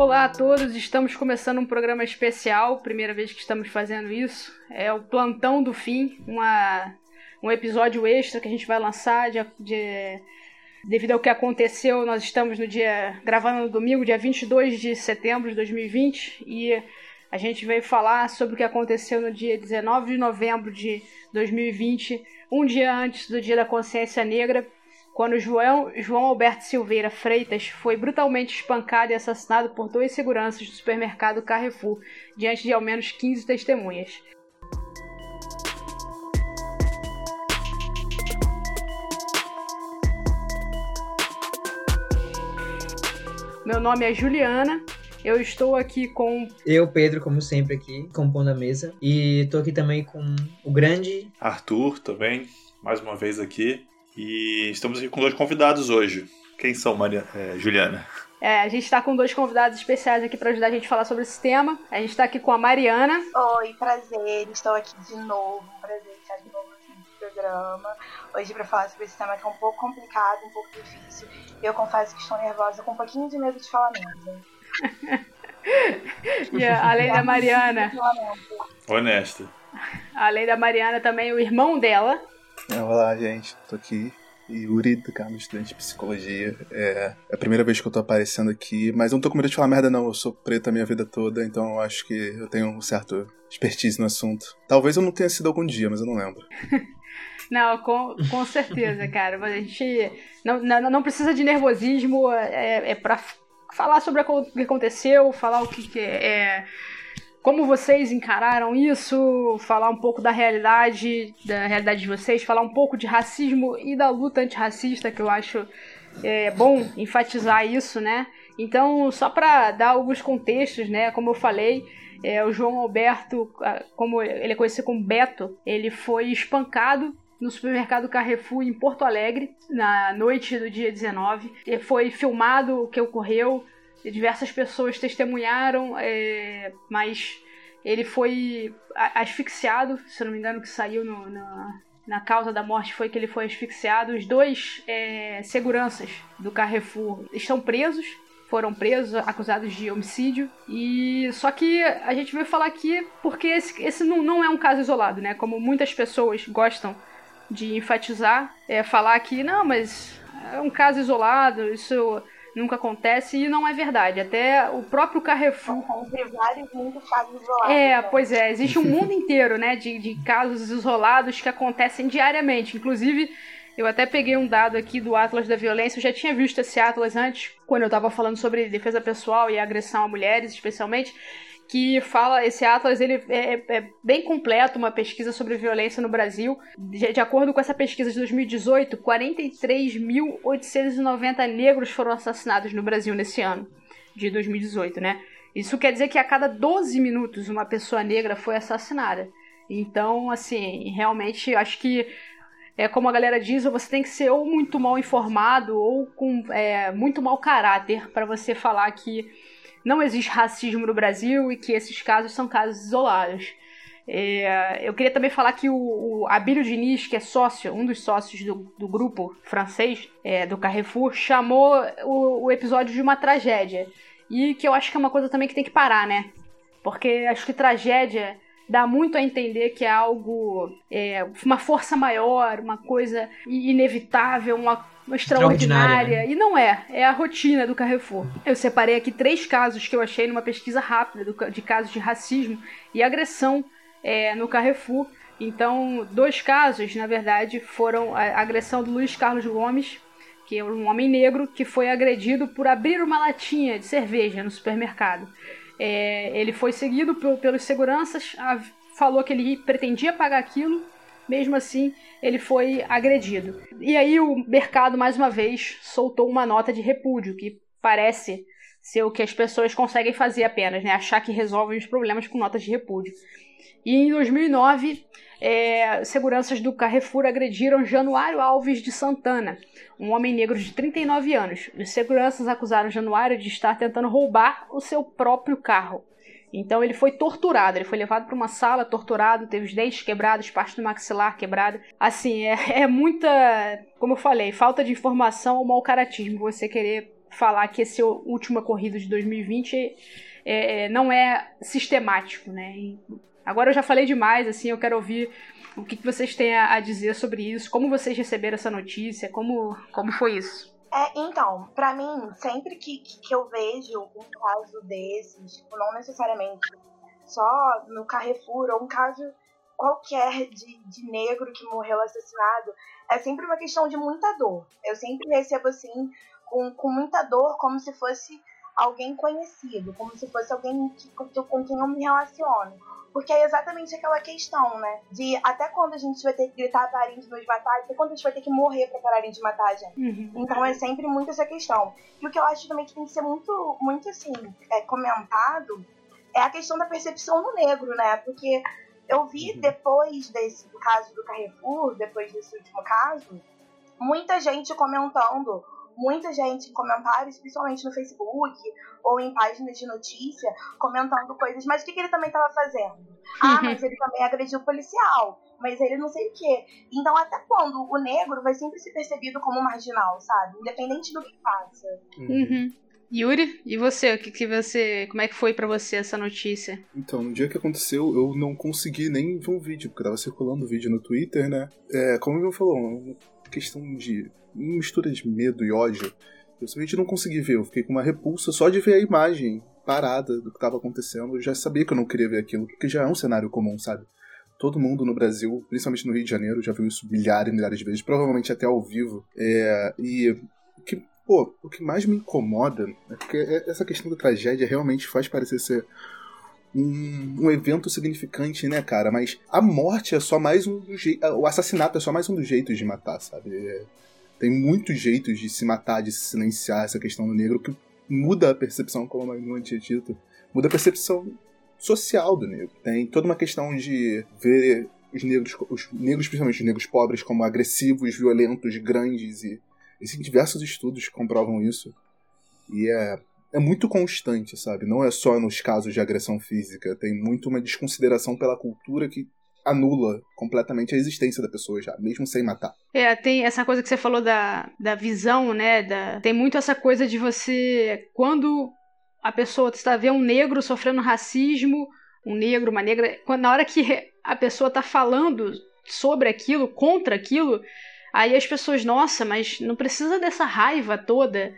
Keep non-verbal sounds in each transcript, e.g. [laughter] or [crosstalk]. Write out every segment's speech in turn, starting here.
Olá a todos, estamos começando um programa especial, primeira vez que estamos fazendo isso. É o Plantão do Fim, uma, um episódio extra que a gente vai lançar de, de, devido ao que aconteceu. Nós estamos no dia gravando no domingo, dia 22 de setembro de 2020, e a gente veio falar sobre o que aconteceu no dia 19 de novembro de 2020, um dia antes do Dia da Consciência Negra quando João, João Alberto Silveira Freitas foi brutalmente espancado e assassinado por dois seguranças do supermercado Carrefour, diante de ao menos 15 testemunhas. Meu nome é Juliana. Eu estou aqui com. Eu, Pedro, como sempre, aqui, compondo a mesa. E estou aqui também com o grande. Arthur também, mais uma vez aqui. E estamos aqui com dois convidados hoje. Quem são, Maria, é, Juliana? É, a gente está com dois convidados especiais aqui para ajudar a gente a falar sobre esse tema. A gente está aqui com a Mariana. Oi, prazer. Estou aqui de novo. Prazer estar de novo aqui no programa. Hoje para falar sobre esse tema que é um pouco complicado, um pouco difícil. Eu confesso que estou nervosa, com um pouquinho de medo de falar mesmo. [laughs] e além da Mariana. Honesta. Além da Mariana, também o irmão dela, olá, gente. Tô aqui. Yuri, do canal Estudante de Psicologia. É, é a primeira vez que eu tô aparecendo aqui, mas eu não tô com medo de falar merda, não. Eu sou preto a minha vida toda, então eu acho que eu tenho um certo expertise no assunto. Talvez eu não tenha sido algum dia, mas eu não lembro. [laughs] Não, com, com certeza, cara. A gente não, não, não precisa de nervosismo, é, é pra falar sobre o que aconteceu, falar o que, que é como vocês encararam isso, falar um pouco da realidade, da realidade de vocês, falar um pouco de racismo e da luta antirracista, que eu acho é, bom enfatizar isso, né? Então, só para dar alguns contextos, né? Como eu falei, é, o João Alberto, como ele é conhecido como Beto, ele foi espancado no supermercado Carrefour em Porto Alegre na noite do dia 19. E foi filmado o que ocorreu diversas pessoas testemunharam, é, mas ele foi asfixiado, se não me engano, que saiu no, na, na causa da morte foi que ele foi asfixiado. Os dois é, seguranças do Carrefour estão presos, foram presos, acusados de homicídio. E só que a gente veio falar aqui porque esse, esse não, não é um caso isolado, né? Como muitas pessoas gostam de enfatizar, é falar que não, mas é um caso isolado, isso nunca acontece e não é verdade. Até o próprio Carrefour. Tem vários muitos casos isolados. É, né? pois é, existe um mundo [laughs] inteiro, né, de, de casos isolados que acontecem diariamente. Inclusive, eu até peguei um dado aqui do Atlas da Violência. Eu já tinha visto esse Atlas antes, quando eu estava falando sobre defesa pessoal e agressão a mulheres, especialmente que fala, esse Atlas ele é, é, é, bem completo, uma pesquisa sobre violência no Brasil. De, de acordo com essa pesquisa de 2018, 43.890 negros foram assassinados no Brasil nesse ano, de 2018, né? Isso quer dizer que a cada 12 minutos uma pessoa negra foi assassinada. Então, assim, realmente acho que é como a galera diz, você tem que ser ou muito mal informado ou com é, muito mau caráter para você falar que não existe racismo no Brasil e que esses casos são casos isolados. É, eu queria também falar que o, o Abílio Diniz, que é sócio, um dos sócios do, do grupo francês é, do Carrefour, chamou o, o, episódio de uma tragédia. E que eu acho que é uma coisa também que tem que parar, né? Porque acho que tragédia dá muito a entender que é algo, é, uma força maior, uma coisa inevitável, uma extraordinária. Né? E não é, é a rotina do Carrefour. Eu separei aqui três casos que eu achei numa pesquisa rápida de casos de racismo e agressão é, no Carrefour. Então, dois casos, na verdade, foram a agressão do Luiz Carlos Gomes, que é um homem negro que foi agredido por abrir uma latinha de cerveja no supermercado. É, ele foi seguido pelos seguranças, falou que ele pretendia pagar aquilo mesmo assim, ele foi agredido. E aí o mercado, mais uma vez, soltou uma nota de repúdio, que parece ser o que as pessoas conseguem fazer apenas, né? Achar que resolvem os problemas com notas de repúdio. E em 2009, é, seguranças do Carrefour agrediram Januário Alves de Santana, um homem negro de 39 anos. Os seguranças acusaram Januário de estar tentando roubar o seu próprio carro. Então ele foi torturado, ele foi levado para uma sala torturado, teve os dentes quebrados, parte do maxilar quebrada. Assim, é, [laughs] é muita, como eu falei, falta de informação ou mau caratismo você querer falar que esse última corrida de 2020 é, é, não é sistemático, né? Agora eu já falei demais, assim, eu quero ouvir o que, que vocês têm a, a dizer sobre isso, como vocês receberam essa notícia, como, como foi isso. É, então, para mim, sempre que, que eu vejo um caso desses, tipo, não necessariamente só no Carrefour, ou um caso qualquer de, de negro que morreu assassinado, é sempre uma questão de muita dor. Eu sempre recebo assim, com, com muita dor, como se fosse alguém conhecido, como se fosse alguém que, com quem eu me relaciono. Porque é exatamente aquela questão, né? De até quando a gente vai ter que gritar parem de nos matar, até quando a gente vai ter que morrer pra pararem de matar a gente. Uhum. Então é sempre muito essa questão. E o que eu acho também que tem que ser muito, muito assim, é, comentado é a questão da percepção do negro, né? Porque eu vi uhum. depois desse do caso do Carrefour, depois desse último caso, muita gente comentando muita gente em comentários, principalmente no Facebook ou em páginas de notícia, comentando coisas. Mas o que, que ele também estava fazendo? [laughs] Ah, mas ele também agrediu o policial. Mas ele não sei o quê. Então, até quando o negro vai sempre ser percebido como marginal, sabe? Independente do que faça. Uhum. Yuri, e você? O que, que você. Como é que foi para você essa notícia? Então, no dia que aconteceu, eu não consegui nem ver um vídeo, porque tava circulando o vídeo no Twitter, né? É, como o meu falou, questão de mistura de medo e ódio. Eu simplesmente não consegui ver, eu fiquei com uma repulsa só de ver a imagem parada do que estava acontecendo. Eu já sabia que eu não queria ver aquilo, porque já é um cenário comum, sabe? Todo mundo no Brasil, principalmente no Rio de Janeiro, já viu isso milhares e milhares de vezes, provavelmente até ao vivo. É, e que, pô, o que mais me incomoda é porque essa questão da tragédia realmente faz parecer ser um, um, evento significante, né, cara? Mas a morte é só mais um jeito. O assassinato é só mais um dos jeitos de matar, sabe? É, tem muitos jeitos de se matar, de se silenciar essa questão do negro, que muda a percepção, como a Manu tinha dito, muda a percepção social do negro. Tem toda uma questão de ver os negros, os negros, principalmente os negros pobres, como agressivos, violentos, grandes, e existem diversos estudos comprovam isso. E é, é muito constante, sabe? Não é só nos casos de agressão física, tem muito uma desconsideração pela cultura que anula completamente a existência da pessoa já, mesmo sem matar. É, tem essa coisa que você falou da, da visão, né? Da, tem muito essa coisa de você. Quando a pessoa está vendo um negro sofrendo racismo, um negro, uma negra. Quando, na hora que a pessoa está falando sobre aquilo, contra aquilo, aí as pessoas, nossa, mas não precisa dessa raiva toda.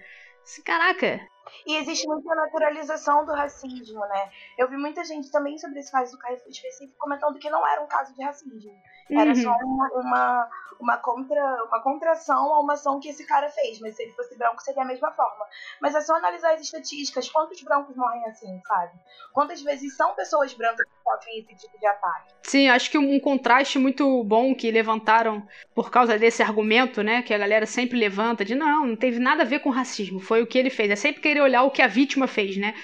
Caraca, e existe muita naturalização do racismo, né? Eu vi muita gente também sobre esse caso do Carrefour específico comentando que não era um caso de racismo. Era uhum. só uma, uma, uma, contra, uma contração a uma ação que esse cara fez. Mas se ele fosse branco, seria a mesma forma. Mas é só analisar as estatísticas. Quantos brancos morrem assim, sabe? Quantas vezes são pessoas brancas esse tipo de ataque? Sim, acho que um contraste muito bom que levantaram por causa desse argumento, né? Que a galera sempre levanta de não, não teve nada a ver com racismo. Foi o que ele fez. É sempre querer olhar o que a vítima fez, né?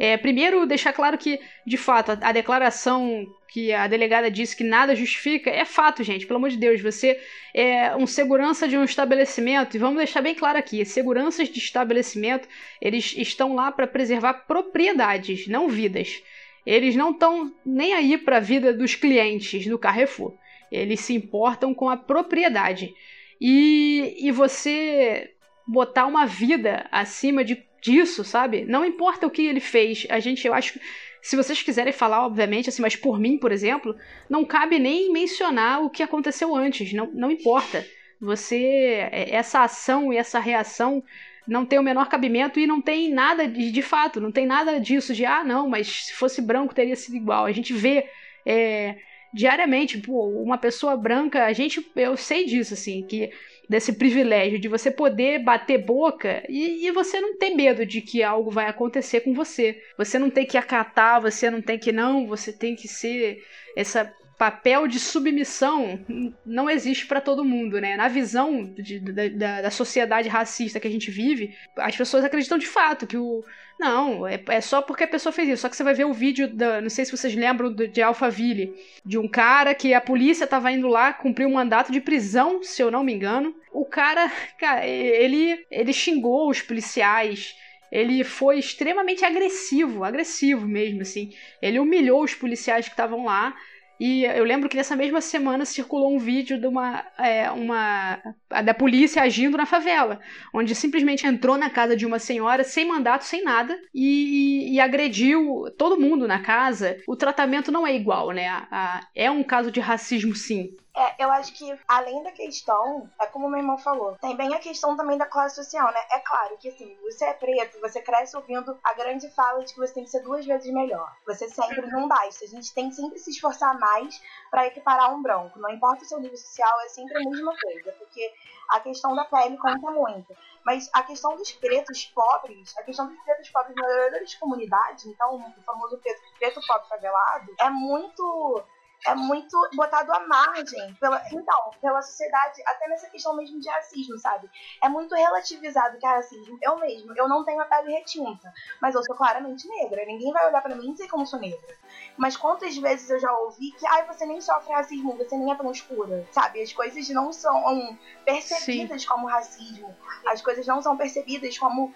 É, primeiro, deixar claro que, de fato, a, a, declaração que a delegada disse que nada justifica é fato, gente. Pelo amor de Deus, você é um segurança de um estabelecimento, e vamos deixar bem claro aqui: seguranças de estabelecimento, eles estão lá para preservar propriedades, não vidas. Eles não estão nem aí para a vida dos clientes do Carrefour. Eles se importam com a propriedade. E, e você botar uma vida acima de disso, sabe? Não importa o que ele fez. A gente, eu acho se vocês quiserem falar, obviamente, assim, mas por mim, por exemplo, não cabe nem mencionar o que aconteceu antes. Não, não importa. Você, é, essa ação e essa reação não tem o menor cabimento e não tem nada de, de fato, não tem nada disso de ah, não, mas se fosse branco teria sido igual. A gente vê é, diariamente, pô, uma pessoa branca, a gente, eu sei disso, assim, que desse privilégio de você poder bater boca e, e, você não ter medo de que algo vai acontecer com você. Você não tem que acatar, você não tem que não, você tem que ser essa papel de submissão não existe para todo mundo, né? Na visão de, da, da, sociedade racista que a gente vive, as pessoas acreditam de fato que o. Não, é, é só porque a pessoa fez isso. Só que você vai ver o vídeo da. Não sei se vocês lembram do, de Alphaville, de um cara que a polícia tava indo lá cumprir um mandato de prisão, se eu não me engano. O cara, [laughs] cara ele, ele xingou os policiais ele foi extremamente agressivo, agressivo mesmo, assim. Ele humilhou os policiais que estavam lá E eu lembro que nessa mesma semana circulou um vídeo de uma, é, uma da polícia agindo na favela, onde simplesmente entrou na casa de uma senhora sem mandato, sem nada, e, e agrediu todo mundo na casa. O tratamento não é igual, né? A, a, é um caso de racismo, sim. É, eu acho que além da questão, é como meu irmão falou, tem bem a questão também da classe social, né? É claro que assim, você é preto, você cresce ouvindo a grande fala de que você tem que ser duas vezes melhor. Você sempre não basta. A gente tem que sempre se esforçar mais para equiparar um branco. Não importa o seu nível social, é sempre a mesma coisa, porque a questão da pele conta muito. Mas a questão dos pretos pobres, a questão dos pretos pobres moradores de comunidade, então o famoso preto, preto pobre favelado, é muito é muito botado à margem. Pela, então, pela sociedade, até nessa questão mesmo de racismo, sabe? É muito relativizado que é racismo. Eu mesmo, eu não tenho a pele retinta, mas eu sou claramente negra. Ninguém vai olhar para mim e dizer que eu não sou negra. Mas quantas vezes eu já ouvi que, ai, você nem sofre racismo, você nem é tão escura, sabe? As coisas não são percebidas Sim. como racismo. As coisas não são percebidas como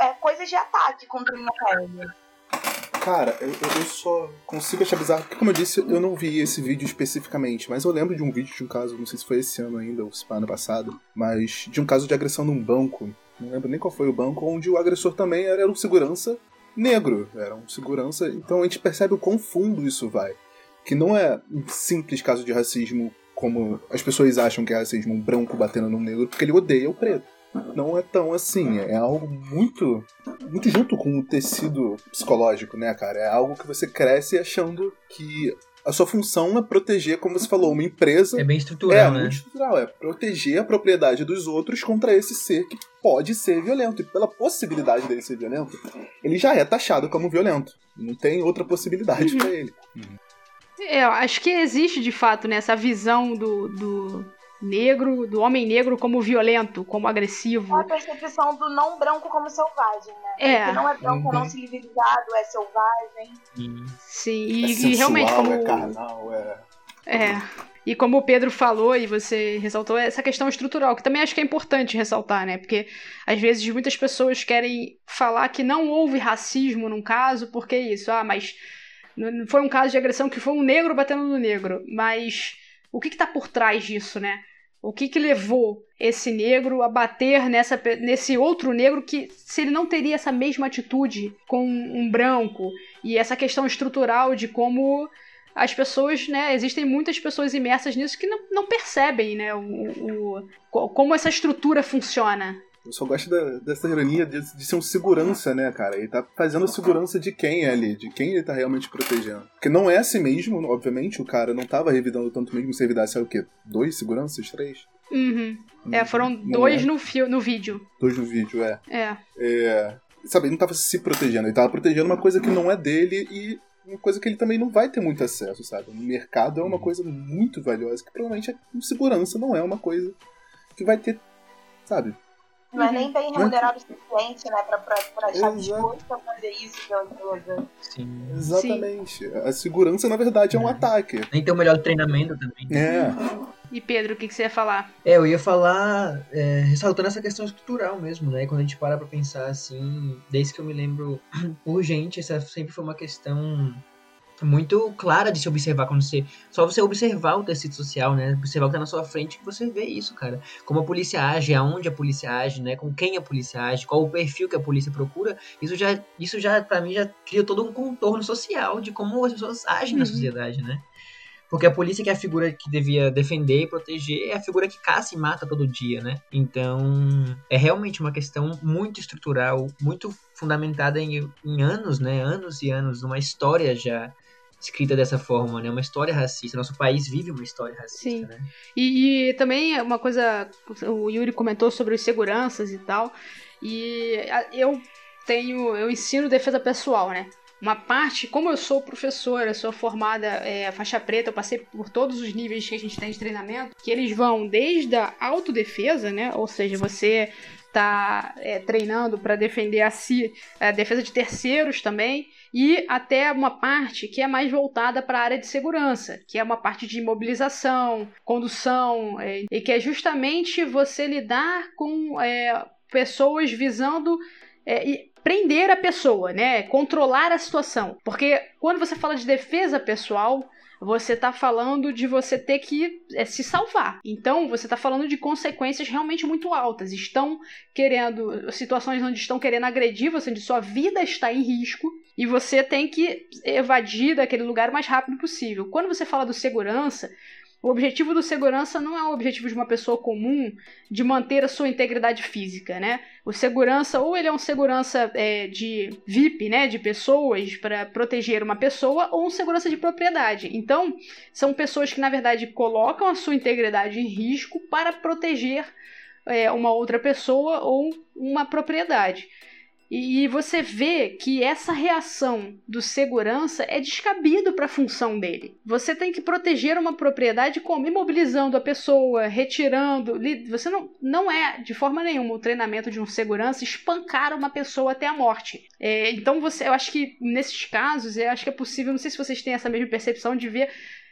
é, coisas de ataque contra a minha pele. Cara, eu, eu só consigo achar bizarro, porque como eu disse, eu não vi esse vídeo especificamente, mas eu lembro de um vídeo de um caso, não sei se foi esse ano ainda, ou se foi ano passado, mas de um caso de agressão num banco, não lembro nem qual foi o banco, onde o agressor também era um segurança negro, era um segurança, então a gente percebe o quão fundo isso vai. Que não é um simples caso de racismo como as pessoas acham que é racismo, um branco batendo num negro, porque ele odeia o preto não é tão assim. É algo muito, muito junto com o tecido psicológico, né, cara? É algo que você cresce achando que a sua função é proteger, como você falou, uma empresa. É bem estrutural, é, né? muito estrutural. É proteger a propriedade dos outros contra esse ser que pode ser violento. E pela possibilidade dele ser violento, ele já é taxado como violento. Não tem outra possibilidade uhum. para ele. Uhum. É, eu acho que existe de fato nessa né, visão do, do, negro, do homem negro como violento, como agressivo. É a percepção do não branco como selvagem, né? É. Que não é branco, uhum. não civilizado, é selvagem. Sim, e, é sensual, e realmente como. É carnal, é. É. E como o Pedro falou e você ressaltou, essa questão estrutural, que também acho que é importante ressaltar, né? Porque às vezes muitas pessoas querem falar que não houve racismo num caso, porque isso, ah, mas foi um caso de agressão que foi um negro batendo no negro. Mas o que está por trás disso, né? O que, que levou esse negro a bater nessa, nesse outro negro que, se ele não teria essa mesma atitude com um branco, e essa questão estrutural de como as pessoas, né, existem muitas pessoas imersas nisso que não, não percebem, né, o, o, como essa estrutura funciona. Eu só gosto da, dessa ironia de, de, ser um segurança, né, cara? Ele tá fazendo segurança de quem é ali, de quem ele tá realmente protegendo. Porque não é assim mesmo, obviamente, o cara não tava revidando tanto mesmo se revidasse é o quê? Dois seguranças? Três? Uhum. É, foram dois é. no, fio, no vídeo. Dois no vídeo, é. É. é. Sabe, ele não tava se protegendo, ele tava protegendo uma coisa que não é dele e uma coisa que ele também não vai ter muito acesso, sabe? O mercado é uma coisa muito valiosa que provavelmente a segurança não é uma coisa que vai ter, sabe? Não é nem bem remunerado o suficiente, né, pra, pra, pra estar disposto a fazer isso pela empresa. Sim. Exatamente. Sim. A segurança, na verdade, é um é. ataque. Nem tem o melhor treinamento também. É. E Pedro, o que, que, você ia falar? É, eu ia falar, é, ressaltando essa questão estrutural mesmo, né? Quando a gente para pra pensar assim, desde que eu me lembro [clears throat] urgente, essa sempre foi uma questão muito clara de se observar quando você. Só você observar o tecido social, né? Observar o que tá na sua frente que você vê isso, cara. Como a polícia age, aonde a polícia age, né? Com quem a polícia age, qual o perfil que a polícia procura. Isso já, isso já para mim, já cria todo um contorno social de como as pessoas agem uhum. na sociedade, né? Porque a polícia, que é a figura que devia defender e proteger, é a figura que caça e mata todo dia, né? Então, é realmente uma questão muito estrutural, muito fundamentada em, em anos, né? Anos e anos, uma história já escrita dessa forma, né? Uma história racista. Nosso país vive uma história racista, Sim. né? E, e também uma coisa, o Yuri comentou sobre os seguranças e tal. E eu tenho, eu ensino defesa pessoal, né? Uma parte, como eu sou professora, sou formada é, faixa preta, eu passei por todos os níveis que a gente tem de treinamento, que eles vão desde a autodefesa, né? Ou seja, você tá é, treinando para defender a si, a defesa de terceiros também e até uma parte que é mais voltada para a área de segurança, que é uma parte de mobilização, condução, é, e que é justamente você lidar com é, pessoas visando é, prender a pessoa, né? Controlar a situação. Porque quando você fala de defesa pessoal, você está falando de você ter que é, se salvar. Então, você está falando de consequências realmente muito altas. Estão querendo, situações onde estão querendo agredir você, onde sua vida está em risco, e você tem que evadir daquele lugar o mais rápido possível. Quando você fala do segurança, o objetivo do segurança não é o objetivo de uma pessoa comum de manter a sua integridade física, né? O segurança, ou ele é um segurança é, de VIP, né? De pessoas para proteger uma pessoa, ou um segurança de propriedade. Então, são pessoas que, na verdade, colocam a sua integridade em risco para proteger é, uma outra pessoa ou uma propriedade. E você vê que essa reação do segurança é descabido para a função dele. Você tem que proteger uma propriedade como imobilizando a pessoa, retirando. Você não, não é de forma nenhuma o treinamento de um segurança espancar uma pessoa até a morte. É, então você, eu acho que nesses casos, eu acho que é possível. Não sei se vocês têm essa mesma percepção de ver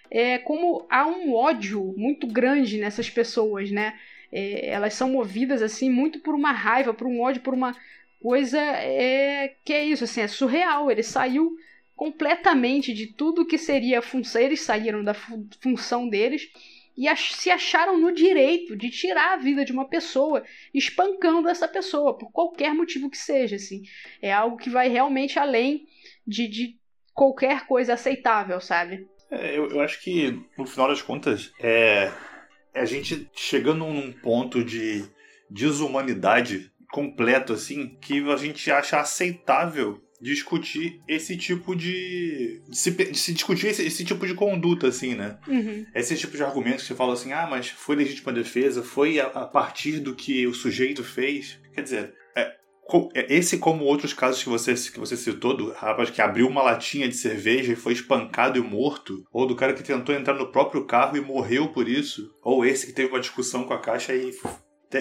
é, como há um ódio muito grande nessas pessoas, né? É, elas são movidas assim muito por uma raiva, por um ódio, por uma coisa é que é isso, assim, é surreal. Ele saiu completamente de tudo que seria função. Eles saíram da função deles e ach se acharam no direito de tirar a vida de uma pessoa, espancando essa pessoa, por qualquer motivo que seja. Assim. É algo que vai realmente além de, de qualquer coisa aceitável, sabe? É, eu, eu acho que, no final das contas, é, é a gente chegando num ponto de desumanidade completo, assim, que a gente acha aceitável discutir esse tipo de. se, se discutir esse, esse, tipo de conduta, assim, né? Uhum. Esse tipo de argumento que você fala assim, ah, mas foi legítima defesa, foi a, a partir do que o sujeito fez. Quer dizer, é, é, esse, como outros casos que você, que você citou, do rapaz que abriu uma latinha de cerveja e foi espancado e morto, ou do cara que tentou entrar no próprio carro e morreu por isso, ou esse que teve uma discussão com a caixa e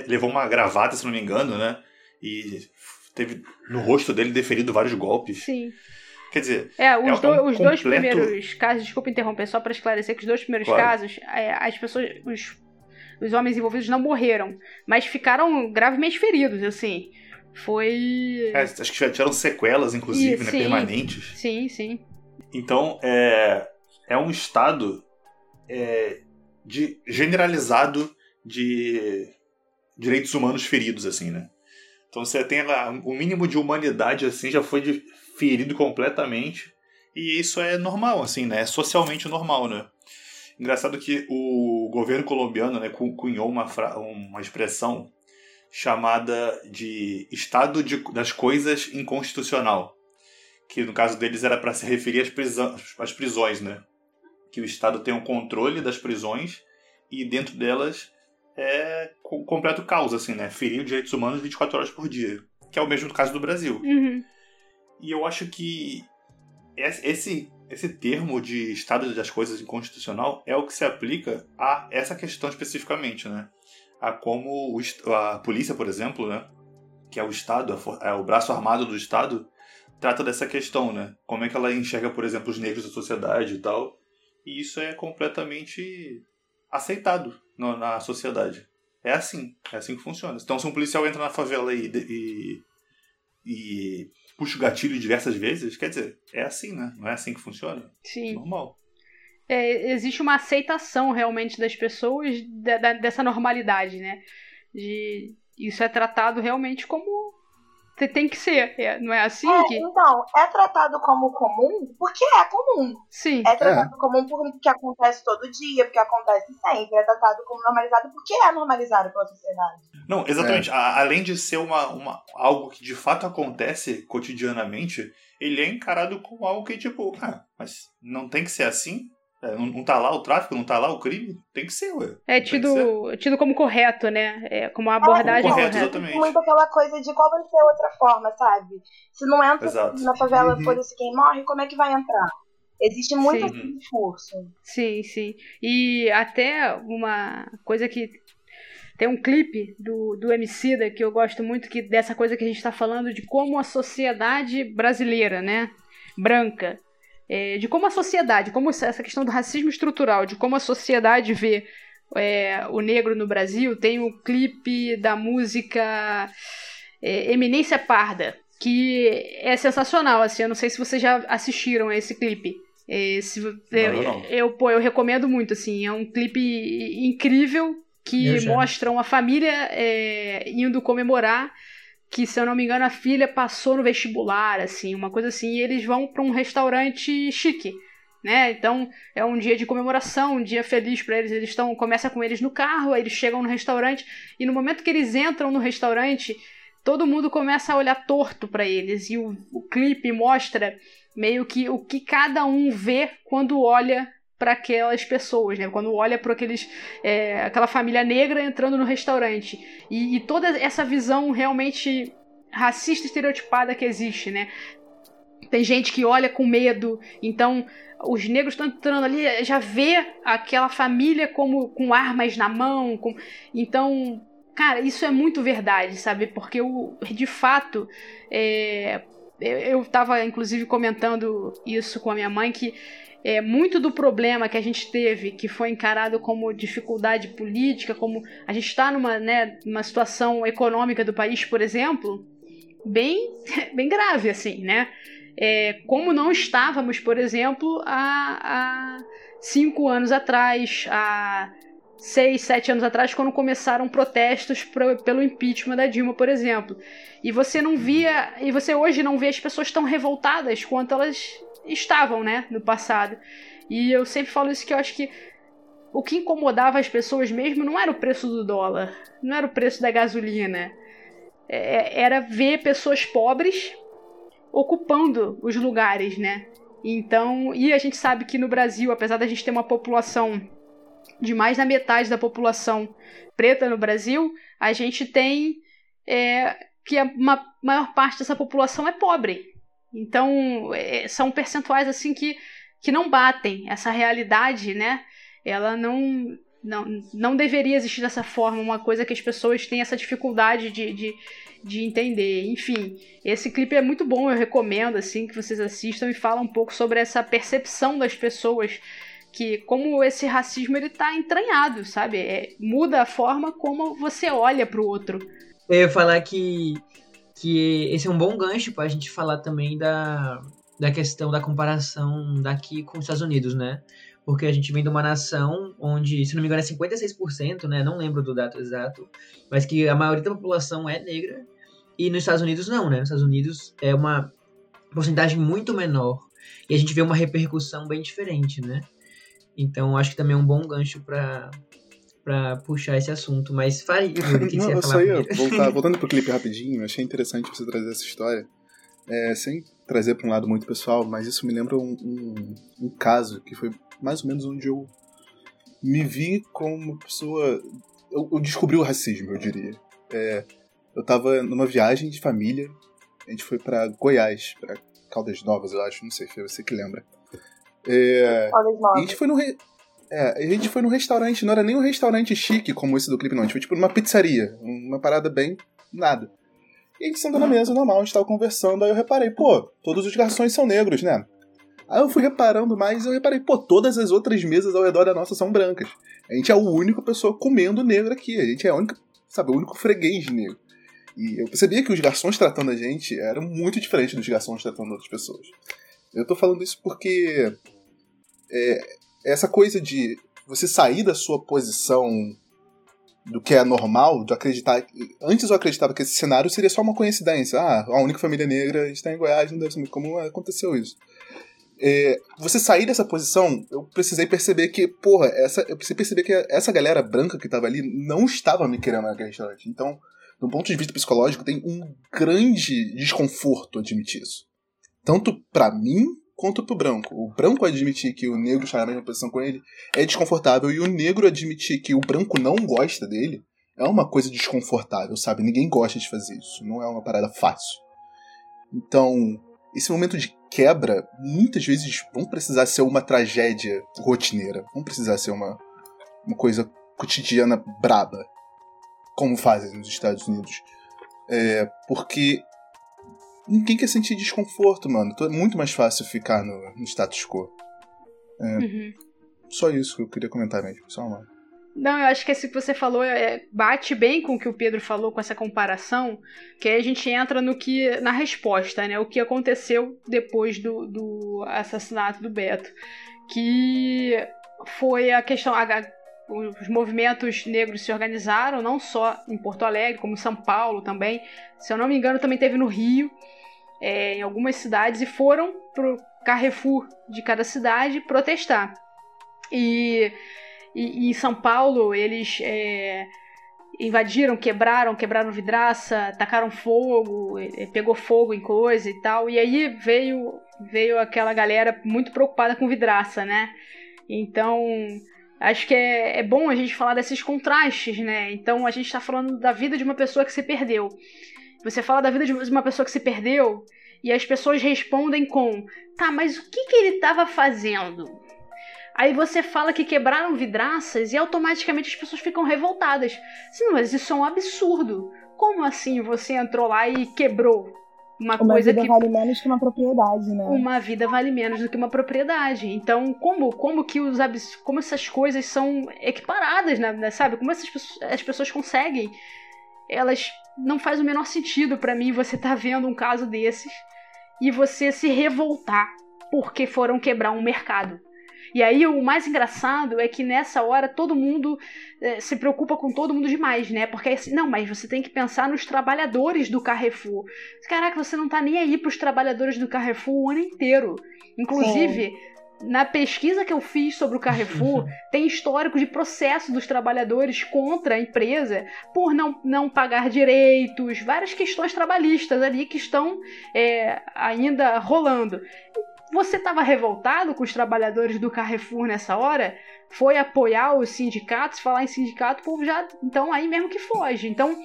levou uma gravata, se não me engano, né? E teve no rosto dele deferido vários golpes. Sim. Quer dizer, é, os, é do, um os dois primeiros casos, desculpa interromper, só para esclarecer que os dois primeiros claro. casos, é, as pessoas, os, os homens envolvidos não morreram, mas ficaram gravemente feridos, assim. Foi. É, acho que tiveram sequelas, inclusive, e, né, sim, permanentes. Sim, sim. Então, é, é um estado é, de generalizado de direitos humanos feridos, assim, né? Então você tem o mínimo de humanidade, assim, já foi ferido completamente. E isso é normal, assim, né? É socialmente normal, né? Engraçado que o governo colombiano né, cunhou uma, uma expressão chamada de Estado de, das Coisas Inconstitucional. Que no caso deles era para se referir às, prisões, às prisões, né? Que o Estado tem o um controle das prisões e dentro delas é completo caos, assim, né? Ferir os direitos humanos 24 horas por dia. Que é o mesmo caso do Brasil. Uhum. E eu acho que esse, esse termo de estado das coisas inconstitucional é o que se aplica a essa questão especificamente, né? A como o, a polícia, por exemplo, né? Que é o Estado, é o braço armado do Estado, trata dessa questão, né? Como é que ela enxerga, por exemplo, os negros da sociedade e tal. E isso é completamente aceitado na sociedade. É assim, é assim que funciona. Então, se um policial entra na favela e, e, e puxa o gatilho diversas vezes, quer dizer, é assim, né? Não é assim que funciona? Sim. Normal. É, existe uma aceitação realmente das pessoas de, de, dessa normalidade, né? De, isso é tratado realmente como tem que ser, é, não é assim? É, que... Então, é tratado como comum porque é comum. Sim. É tratado é. comum porque acontece todo dia, porque acontece sempre. É tratado como normalizado porque é normalizado pela sociedade. Não, exatamente. É. além de ser uma, uma, algo que de fato acontece cotidianamente, ele é encarado como algo que, tipo, ah, mas não tem que ser assim? É, não, não tá lá o tráfico, não tá lá o crime? Tem que ser, ué. É tido, tido como correto, né? É, como uma abordagem é, correto, correta. Exatamente. Muito aquela coisa de qual vai ser outra forma, sabe? Se não entra Exato. na favela, uhum. foda-se quem morre, como é que vai entrar? Existe muito sim. discurso. Sim, sim. E até uma coisa que tem um clipe do, do Emicida que eu gosto muito que dessa coisa que a gente está falando de como a sociedade brasileira, né, branca, é, de como a sociedade, como essa questão do racismo estrutural, de como a sociedade vê é, o negro no Brasil, tem o clipe da música é, Eminência Parda, que é sensacional, assim, eu não sei se vocês já assistiram a esse clipe. Esse, eu, eu, eu, pô, eu recomendo muito, assim, é um clipe incrível que mostra uma família é, indo comemorar que, se eu não me engano, a filha passou no vestibular, assim, uma coisa assim, e eles vão para um restaurante chique, né? Então, é um dia de comemoração, um dia feliz para eles. Eles estão, começa com eles no carro, aí eles chegam no restaurante e no momento que eles entram no restaurante, todo mundo começa a olhar torto para eles e o, o clipe mostra meio que o que cada um vê quando olha para aquelas pessoas, né? Quando olha para aqueles é, aquela família negra entrando no restaurante e, e, toda essa visão realmente racista estereotipada que existe, né? Tem gente que olha com medo, então os negros estão entrando ali, já vê aquela família como com armas na mão, com... então, cara, isso é muito verdade, sabe? Porque o, de fato, é, eu estava inclusive comentando isso com a minha mãe que é, muito do problema que a gente teve, que foi encarado como dificuldade política, como a gente está numa, né, numa situação econômica do país, por exemplo, bem, [laughs] bem grave, assim, né? É, como não estávamos, por exemplo, há, há cinco anos atrás, há seis, sete anos atrás, quando começaram protestos pro, pelo impeachment da Dilma, por exemplo. E você não via, e você hoje não vê as pessoas tão revoltadas quanto elas estavam, né, no passado. E eu sempre falo isso que eu acho que o que incomodava as pessoas mesmo não era o preço do dólar, não era o preço da gasolina. É, era ver pessoas pobres ocupando os lugares, né? Então, e a gente sabe que no Brasil, apesar da gente ter uma população de mais da metade da população preta no Brasil, a gente tem é, que a maior parte dessa população é pobre. Então, é, são percentuais assim que, que não batem. Essa realidade, né? Ela não, não, não deveria existir dessa forma, uma coisa que as pessoas têm essa dificuldade de, de, de entender. Enfim, esse clipe é muito bom, eu recomendo assim que vocês assistam e fala um pouco sobre essa percepção das pessoas que como esse racismo ele tá entranhado, sabe? É, muda a forma como você olha para o outro. Eu ia falar que que esse é um bom gancho para a gente falar também da, da questão da comparação daqui com os Estados Unidos, né? Porque a gente vem de uma nação onde, se não me engano, é 56%, né? Não lembro do dado exato, mas que a maioria da população é negra. E nos Estados Unidos não, né? Nos Estados Unidos é uma porcentagem muito menor. E a gente vê uma repercussão bem diferente, né? Então acho que também é um bom gancho para pra puxar esse assunto, mas fale, o que, Não, você ia eu falar ia voltar, [laughs] voltando pro clipe rapidinho, achei interessante você trazer essa história, é, sem trazer para um lado muito pessoal, mas isso me lembra um, um, um, caso que foi mais ou menos onde eu me vi como uma pessoa... Eu, eu descobri o racismo, eu diria. É, eu tava numa viagem de família, a gente foi para Goiás, para Caldas Novas, eu acho, não sei, foi você que lembra. É. E a gente foi no... Re... É, a gente foi num restaurante, não era nem um restaurante chique como esse do clipe, não. A gente foi tipo numa pizzaria, uma parada bem nada. E a gente sentou na mesa normal, a gente tava conversando, aí eu reparei, pô, todos os garçons são negros, né? Aí eu fui reparando mais eu reparei, pô, todas as outras mesas ao redor da nossa são brancas. A gente é a única pessoa comendo negro aqui, a gente é a única, sabe, o único freguês negro. E eu percebia que os garçons tratando a gente eram muito diferentes dos garçons tratando outras pessoas. Eu tô falando isso porque é, essa coisa de você sair da sua posição do que é normal, de acreditar. Antes eu acreditava que esse cenário seria só uma coincidência. Ah, a única família negra está em Goiás, não deve ser muito comum, aconteceu isso. É, você sair dessa posição, eu precisei perceber que, porra, essa, eu precisei perceber que essa galera branca que estava ali não estava me querendo naquele restaurante. Então, do ponto de vista psicológico, tem um grande desconforto admitir isso. Tanto para mim, quanto pro branco. O branco admitir que o negro está na mesma posição com ele é desconfortável, e o negro admitir que o branco não gosta dele é uma coisa desconfortável, sabe? Ninguém gosta de fazer isso, não é uma parada fácil. Então, esse momento de quebra, muitas vezes vão precisar ser uma tragédia rotineira, vão precisar ser uma, uma coisa cotidiana braba, como fazem nos Estados Unidos. É, porque ninguém quer sentir desconforto, mano. É muito mais fácil ficar no, no status quo. É, uhum. Só isso que eu queria comentar mesmo, só uma. Não, eu acho que esse que você falou é, bate bem com o que o Pedro falou, com essa comparação, que aí a gente entra no que na resposta, né? O que aconteceu depois do, do assassinato do Beto. Que foi a questão. A, os movimentos negros se organizaram, não só em Porto Alegre, como em São Paulo também. Se eu não me engano, também teve no Rio, é, em algumas cidades, e foram pro Carrefour de cada cidade protestar. E e, em São Paulo, eles é, invadiram, quebraram, quebraram vidraça, tacaram fogo, pegou fogo em coisa e tal. E aí veio, veio aquela galera muito preocupada com vidraça, né? Então, acho que é, é bom a gente falar desses contrastes, né? Então, a gente está falando da vida de uma pessoa que se perdeu. Você fala da vida de uma pessoa que se perdeu e as pessoas respondem com: tá, mas o que, que ele estava fazendo? Aí você fala que quebraram vidraças e automaticamente as pessoas ficam revoltadas. Sim, mas isso é um absurdo. Como assim você entrou lá e quebrou uma, uma coisa vida que vale menos que uma propriedade, né? Uma vida vale menos do que uma propriedade. Então, como como que os abs... como essas coisas são equiparadas, né, sabe? Como essas as pessoas conseguem? Elas não faz o menor sentido para mim você tá vendo um caso desses e você se revoltar porque foram quebrar um mercado. E aí o mais engraçado é que nessa hora todo mundo é, se preocupa com todo mundo demais, né? Porque assim, não, mas você tem que pensar nos trabalhadores do Carrefour. Caraca, você não tá nem aí pros trabalhadores do Carrefour o ano inteiro. Inclusive, Sim. Na pesquisa que eu fiz sobre o Carrefour, [laughs] tem histórico de processo dos trabalhadores contra a empresa por não, não pagar direitos, várias questões trabalhistas ali que estão é, ainda rolando. Você estava revoltado com os trabalhadores do Carrefour nessa hora? Foi apoiar os sindicatos? Falar em sindicato, o povo já. Então aí mesmo que foge. Então,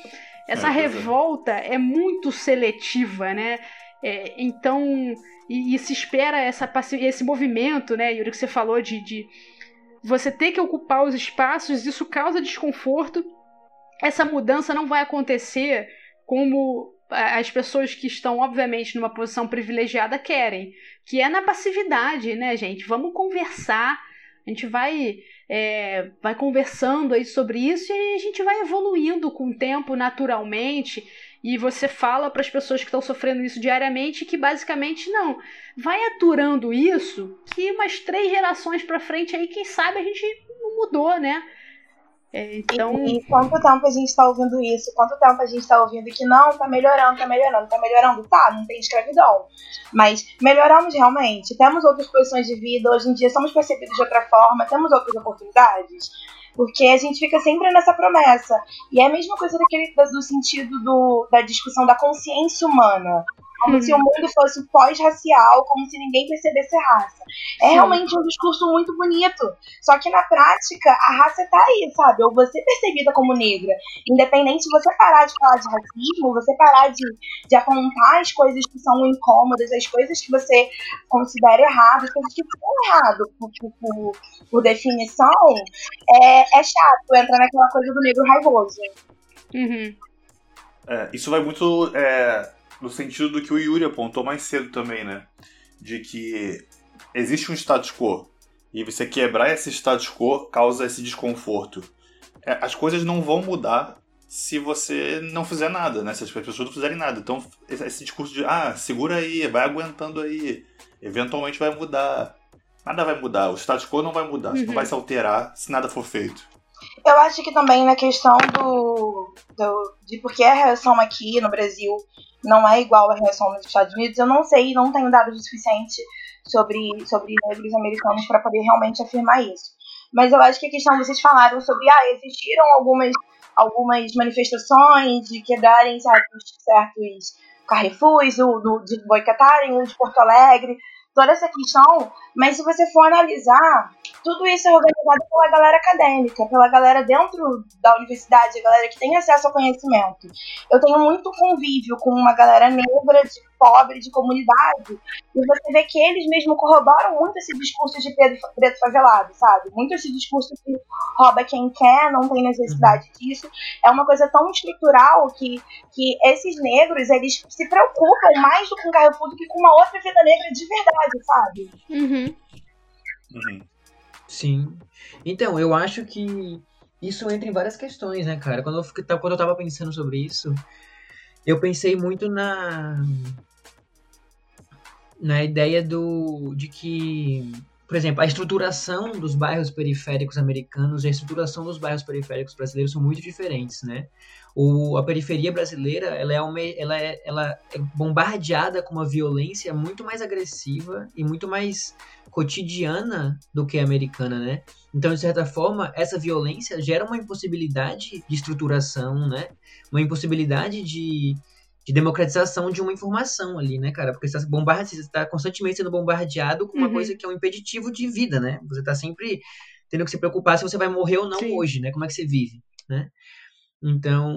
essa é, revolta é. é. muito seletiva, né? É, então, e, e, se espera essa, esse movimento, né, Yuri, que você falou de, de você ter que ocupar os espaços, isso causa desconforto. Essa mudança não vai acontecer como as pessoas que estão, obviamente, numa posição privilegiada querem, que é na passividade, né, gente? Vamos conversar, a gente vai, é, vai conversando aí sobre isso e a gente vai evoluindo com o tempo naturalmente. E você fala para as pessoas que estão sofrendo isso diariamente que basicamente não. Vai aturando isso que umas três gerações para frente aí, quem sabe a gente não mudou, né? É, então... E, e, quanto tempo a gente está ouvindo isso? Quanto tempo a gente está ouvindo que não, tá melhorando, tá melhorando, tá melhorando? Tá, não tem escravidão. Mas melhoramos realmente. Temos outras posições de vida, hoje em dia somos percebidos de outra forma, temos outras oportunidades. Porque a gente fica sempre nessa promessa. E é a mesma coisa daquele, do sentido do, da discussão da consciência humana como se o uhum. mundo fosse pós-racial, como se ninguém percebesse raça. É Sim. realmente um discurso muito bonito. Só que na prática, a raça tá aí, sabe? Ou você é percebida como negra. Independente de você parar de falar de racismo, você parar de, de apontar as coisas que são incômodas, as coisas que você considera erradas, as coisas que são erradas por, por, por, definição, é, é chato entrar naquela coisa do negro raivoso. Uhum. É, isso vai muito é, no sentido do que o Yuri apontou mais cedo também, né? De que existe um status quo e você quebrar esse status quo causa esse desconforto. É, as coisas não vão mudar se você não fizer nada, né? Se as pessoas não fizerem nada. Então, esse discurso de, ah, segura aí, vai aguentando aí, eventualmente vai mudar. Nada vai mudar, o status quo não vai mudar, uhum. não vai se alterar se nada for feito. Eu acho que também na questão do, do de por que a reação aqui no Brasil não é igual à reação nos Estados Unidos. Eu não sei, não tenho dados o suficiente sobre, sobre negros americanos para poder realmente afirmar isso. Mas eu acho que a questão vocês falaram sobre, ah, existiram algumas, algumas manifestações de quebrarem certos, certos Carrefours, o, do, de boicotarem o de Porto Alegre, toda essa questão, mas se você for analisar, tudo isso é pela galera acadêmica, pela galera dentro da universidade, a galera que tem acesso ao conhecimento. Eu tenho muito convívio com uma galera negra, de pobre, de comunidade, e você vê que eles mesmo corroboram muito esse discurso de Pedro, preto favelado, sabe? Muito esse discurso que rouba quem quer, não tem necessidade uhum. disso. É uma coisa tão estrutural que, que esses negros, eles se preocupam mais com o Carrefour do que com uma outra vida negra de verdade, sabe? Uhum. Uhum. Sim. Então, eu acho que isso entra em várias questões, né, cara? Quando eu, fiquei- quando eu tava pensando sobre isso, eu pensei muito na. na ideia do. de que. Por exemplo, a estruturação dos bairros periféricos americanos e a estruturação dos bairros periféricos brasileiros são muito diferentes, né? O, a periferia brasileira ela é, uma, ela, é, ela é bombardeada com uma violência muito mais agressiva e muito mais cotidiana do que a americana, né? Então, de certa forma, essa violência gera uma impossibilidade de estruturação, né? Uma impossibilidade de, de democratização de uma informação ali, né, cara? Porque você está bombarde... tá constantemente sendo bombardeado com uma Uhum. coisa que é um impeditivo de vida, né? Você está sempre tendo que se preocupar se você vai morrer ou não Sim. hoje, né? Como é que você vive, né? Então,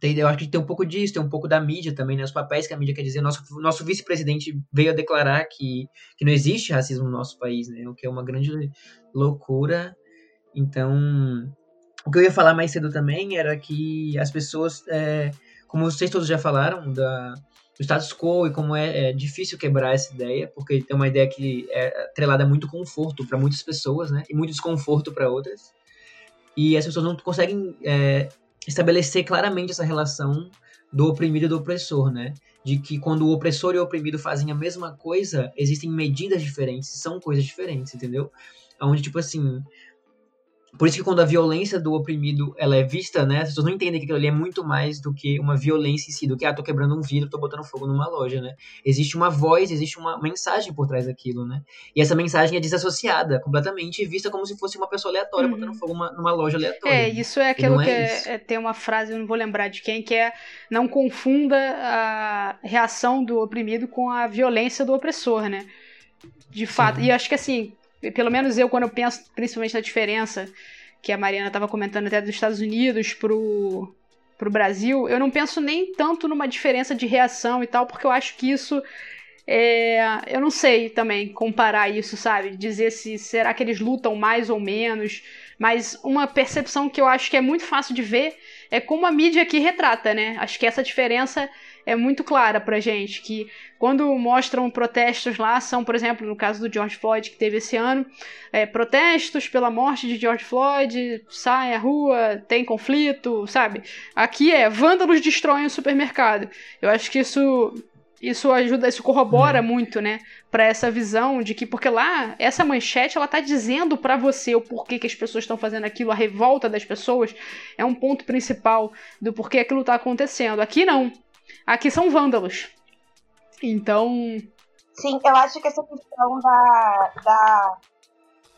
tem, eu acho que tem um pouco disso, tem um pouco da mídia também, né? Os papéis que a mídia quer dizer. Nosso, nosso vice-presidente veio a declarar que, que não existe racismo no nosso país, né? O que é uma grande loucura. Então, o que eu ia falar mais cedo também era que as pessoas, é, como vocês todos já falaram, da, do status quo e como é, é difícil quebrar essa ideia, porque tem uma ideia que é atrelada a muito conforto para muitas pessoas, né? E muito desconforto para outras. E as pessoas não conseguem é, estabelecer claramente essa relação do oprimido e do opressor, né? De que quando o opressor e o oprimido fazem a mesma coisa, existem medidas diferentes, são coisas diferentes, entendeu? Onde, tipo assim. Por isso que quando a violência do oprimido ela é vista, né? As pessoas não entendem que aquilo ali é muito mais do que uma violência em si, do que, ah, tô quebrando um vidro, tô botando fogo numa loja, né? Existe uma voz, existe uma mensagem por trás daquilo, né? E essa mensagem é desassociada completamente e vista como se fosse uma pessoa aleatória Uhum. botando fogo numa, numa loja aleatória. É, isso é aquilo é que é, é- tem uma frase, eu não vou lembrar de quem, que é não confunda a reação do oprimido com a violência do opressor, né? De fato. E eu acho que assim, pelo menos eu, quando eu penso principalmente na diferença que a Mariana estava comentando até dos Estados Unidos pro, pro Brasil, eu não penso nem tanto numa diferença de reação e tal, porque eu acho que isso. É, eu não sei também comparar isso, sabe? Dizer se será que eles lutam mais ou menos. Mas uma percepção que eu acho que é muito fácil de ver é como a mídia aqui retrata, né? Acho que essa diferença é muito clara pra gente. Que quando mostram protestos lá, são, por exemplo, no caso do George Floyd que teve esse ano, é, protestos pela morte de George Floyd, sai à rua, tem conflito, sabe? Aqui é vândalos destroem o supermercado. Eu acho que isso isso ajuda, isso corrobora muito, né, para essa visão de que porque lá essa manchete ela tá dizendo para você o porquê que as pessoas estão fazendo aquilo, a revolta das pessoas é um ponto principal do porquê aquilo tá acontecendo. Aqui não. Aqui são vândalos. Então, Sim, eu acho que essa questão da, da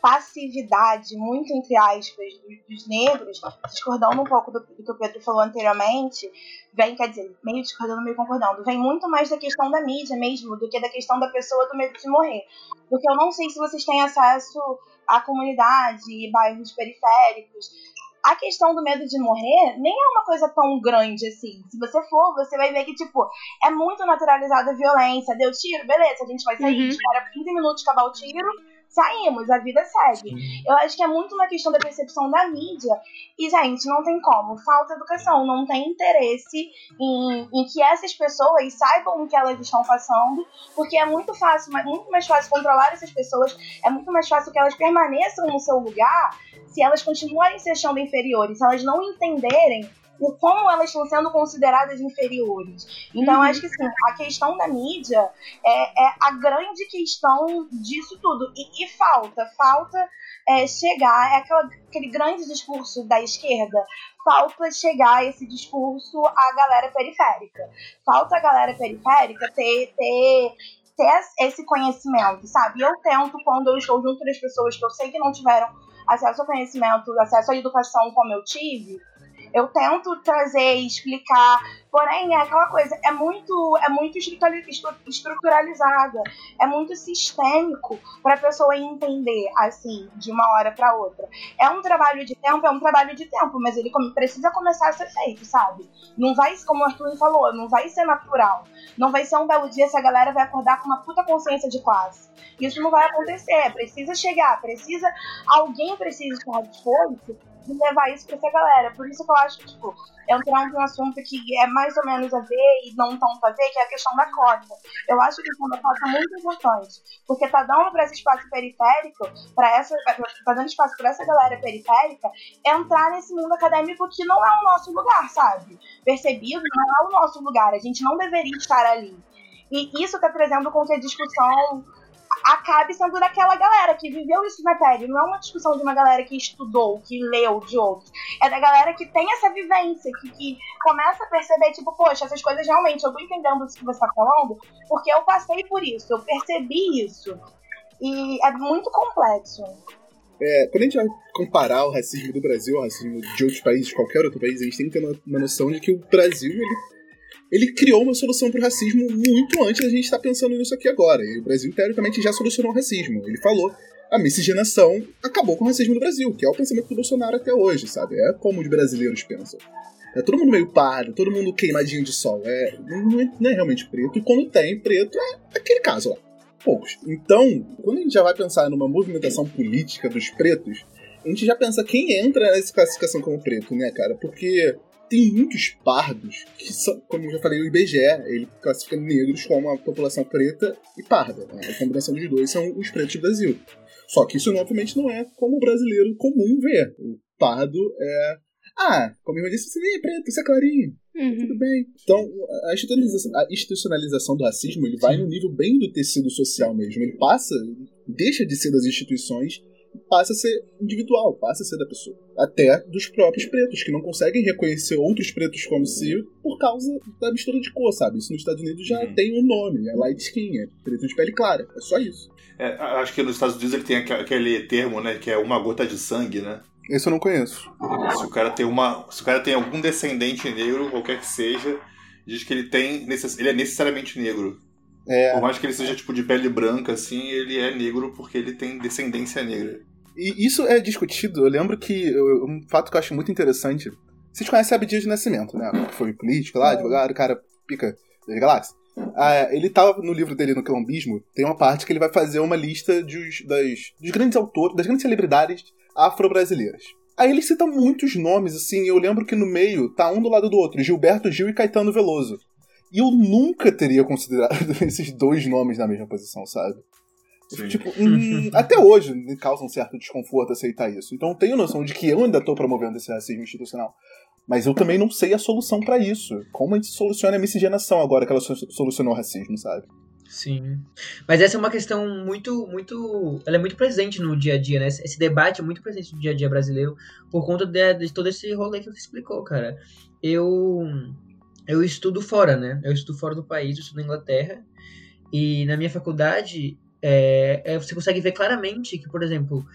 passividade, muito entre aspas, dos, negros, discordando um pouco do, do que o Pedro falou anteriormente, vem, quer dizer, meio discordando, meio concordando, vem muito mais da questão da mídia mesmo, do que da questão da pessoa do medo de morrer. Porque eu não sei se vocês têm acesso à comunidade e bairros periféricos. A questão do medo de morrer nem é uma coisa tão grande assim. Se você for, você vai ver que, tipo, é muito naturalizada a violência. Deu tiro, beleza, a gente vai sair, Uhum. espera 15 minutos acabar o tiro, saímos, a vida segue. Eu acho que é muito uma questão da percepção da mídia. E, gente, não tem como. Falta educação, não tem interesse em, em que essas pessoas saibam o que elas estão passando, porque é muito fácil, muito mais fácil controlar essas pessoas, é muito mais fácil que elas permaneçam no seu lugar se elas continuarem se achando inferiores, se elas não entenderem o como elas estão sendo consideradas inferiores. Então, Uhum. acho que sim, a questão da mídia é, é a grande questão disso tudo. E, e falta, falta é, chegar, é aquela, aquele grande discurso da esquerda, falta chegar esse discurso à galera periférica. Falta a galera periférica ter, ter, ter esse conhecimento, sabe? Eu tento, quando eu estou junto das pessoas que eu sei que não tiveram acesso ao conhecimento, acesso à educação como eu tive, eu tento trazer e explicar, porém é aquela coisa, é muito, é muito estrutura- estru- estruturalizada, é muito sistêmico para a pessoa entender assim, de uma hora para outra. É um trabalho de tempo, é um trabalho de tempo, mas ele precisa começar a ser feito, sabe? Não vai, como o Arthur falou, não vai ser natural. Não vai ser um belo dia essa galera vai acordar com uma puta consciência de classe. Isso não vai acontecer, precisa chegar, precisa alguém precisa estar disposto de levar isso pra essa galera. Por isso que eu acho que, tipo, entrando num assunto que é mais ou menos a ver e não tanto a ver, que é a questão da cota. Eu acho que a questão da cota é muito importante, porque tá dando para esse espaço periférico, para essa, tá dando espaço para essa galera periférica entrar nesse mundo acadêmico que não é o nosso lugar, sabe? Percebido, não é o nosso lugar. A gente não deveria estar ali. E isso tá trazendo com que a discussão acabe sendo daquela galera que viveu isso na pele. Não é uma discussão de uma galera que estudou, que leu de outros. É da galera que tem essa vivência, que, que começa a perceber, tipo, poxa, essas coisas realmente, eu tô entendendo isso que você tá falando, porque eu passei por isso, eu percebi isso. E é muito complexo. É, quando a gente vai comparar o racismo do Brasil ao racismo de outros países, qualquer outro país, a gente tem que ter uma, uma noção de que o Brasil ele ele criou uma solução para o racismo muito antes da gente estar tá pensando nisso aqui agora. E o Brasil, teoricamente, já solucionou o racismo. Ele falou a miscigenação acabou com o racismo no Brasil, que é o pensamento do Bolsonaro até hoje, sabe? É como os brasileiros pensam. É todo mundo meio pardo, todo mundo queimadinho de sol. É, não, é, não é realmente preto, e quando tem preto, é aquele caso lá. Poucos. Então, quando a gente já vai pensar numa movimentação política dos pretos, a gente já pensa quem entra nessa classificação como preto, né, cara? Porque tem muitos pardos que são, como eu já falei, o IBGE, ele classifica negros como a população preta e parda. Né? A combinação dos dois são os pretos do Brasil. Só que isso, obviamente, não é como o brasileiro comum vê. O pardo é. Ah, como eu disse, você é preto, você é clarinho. Uhum. Tudo bem. Então, a institucionalização, a institucionalização do racismo ele vai no nível bem do tecido social mesmo. Ele passa, deixa de ser das instituições passa a ser individual, passa a ser da pessoa. Até dos próprios pretos, que não conseguem reconhecer outros pretos como si por causa da mistura de cor, sabe? Isso nos Estados Unidos já uhum. tem um nome, é light skin, é preto de pele clara, é só isso. É, acho que nos Estados Unidos ele tem aquele termo, né, que é uma gota de sangue, né? Esse eu não conheço. Se o cara tem uma, se o cara tem algum descendente negro, qualquer que seja, diz que ele tem, ele é necessariamente negro. É. Por mais que ele seja tipo de pele branca, assim, ele é negro porque ele tem descendência negra. E isso é discutido. Eu lembro que um fato que eu acho muito interessante. Vocês conhecem Abdias de Nascimento, né? Que foi político lá, advogado, cara pica das galáxias. Ah, ele tava no livro dele no Quilombismo, tem uma parte que ele vai fazer uma lista dos, das, dos grandes autores, das grandes celebridades afro-brasileiras. Aí ele cita muitos nomes, assim, eu lembro que no meio tá um do lado do outro, Gilberto Gil e Caetano Veloso. E eu nunca teria considerado [laughs] esses dois nomes na mesma posição, sabe? Sim. Tipo, hum, [laughs] até hoje me causa um certo desconforto aceitar isso. Então eu tenho noção de que eu ainda estou promovendo esse racismo institucional. Mas eu também não sei a solução para isso. Como a gente soluciona a miscigenação agora que ela solucionou o racismo, sabe? Sim. Mas essa é uma questão muito, muito. Ela é muito presente no dia a dia, né? Esse debate é muito presente no dia a dia brasileiro por conta de, de todo esse rolê que você explicou, cara. Eu eu estudo fora, né? Eu estudo fora do país, eu estudo na Inglaterra. E na minha faculdade, é, é, você consegue ver claramente que, por exemplo,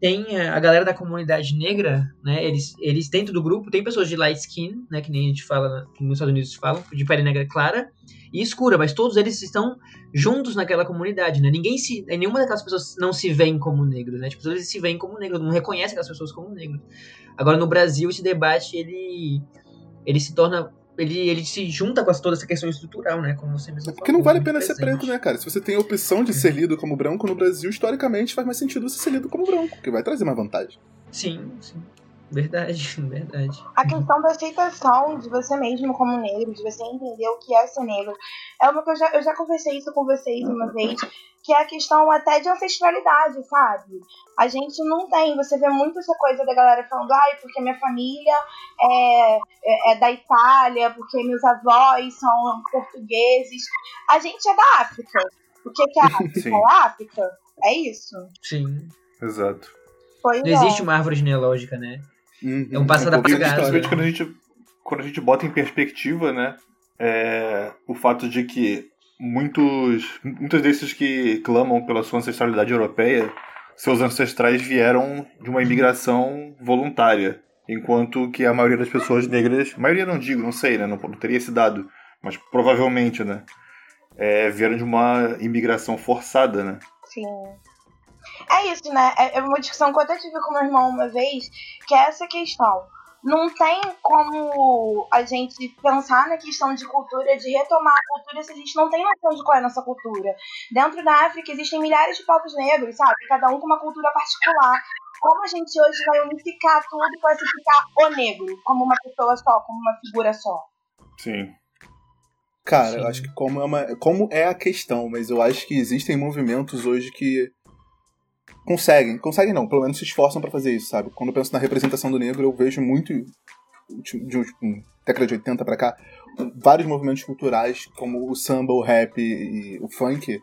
tem a galera da comunidade negra, né? Eles, eles dentro do grupo tem pessoas de light skin, né? Que nem a gente fala, que nos Estados Unidos se fala, de pele negra clara e escura, mas todos eles estão juntos naquela comunidade, né? Ninguém se, nenhuma daquelas pessoas não se veem como negros, né? Tipo, todos eles se veem como negros, não reconhecem aquelas pessoas como negros. Agora no Brasil esse debate ele ele se torna ele, ele se junta com toda essa questão estrutural, né? Como você mesmo. Porque não vale a pena presente. ser preto, né, cara? Se você tem a opção de ser lido como branco no Brasil, historicamente faz mais sentido você ser lido como branco, que vai trazer mais vantagem. Sim, sim. Verdade, [laughs] verdade. A questão da aceitação de você mesmo como negro, de você entender o que é ser negro, é uma que eu já, eu já conversei isso com vocês uma vez, que é a questão até de ancestralidade, sabe? A gente não tem, você vê muito essa coisa da galera falando, ai, porque minha família é, é, é da Itália, porque meus avós são portugueses. A gente é da África. O que, que é a [laughs] África? É a África? É isso? Sim. Exato. Pois não é. existe uma árvore genealógica, né? Uhum. É um passado é apagado. Principalmente quando a gente, quando a gente bota em perspectiva, né? É, o fato de que muitos, muitos desses que clamam pela sua ancestralidade europeia, seus ancestrais vieram de uma imigração voluntária, enquanto que a maioria das pessoas negras, maioria não digo, não sei, né, não, não teria esse dado, mas provavelmente, né, é, vieram de uma imigração forçada, né? Sim. É isso, né? É, é uma discussão que eu até tive com meu irmão uma vez, que é essa questão. não tem como a gente pensar na questão de cultura, de retomar a cultura, se a gente não tem noção de qual é a nossa cultura. Dentro da África existem milhares de povos negros, sabe? Cada um com uma cultura particular. Como a gente hoje vai unificar tudo e classificar o negro como uma pessoa só, como uma figura só? Sim. Cara, Sim. eu acho que como é, uma, como é a questão, mas eu acho que existem movimentos hoje que conseguem, conseguem não, pelo menos se esforçam pra fazer isso, sabe? Quando eu penso na representação do negro, eu vejo muito de, de década de 80 pra cá, vários movimentos culturais, como o samba, o rap e o funk,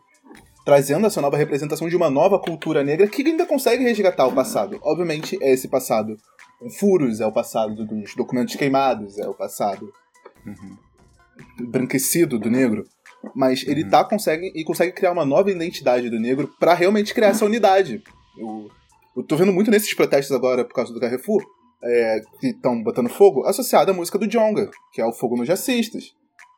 trazendo essa nova representação de uma nova cultura negra que ainda consegue resgatar o passado. Obviamente, é esse passado com furos, é o passado dos documentos queimados, é o passado branquecido do negro. Mas ele tá consegue e consegue criar uma nova identidade do negro pra realmente criar essa unidade. Eu, eu tô vendo muito nesses protestos agora por causa do Carrefour, é, que estão botando fogo, associado à música do Jonga, que é o Fogo nos Jacistas.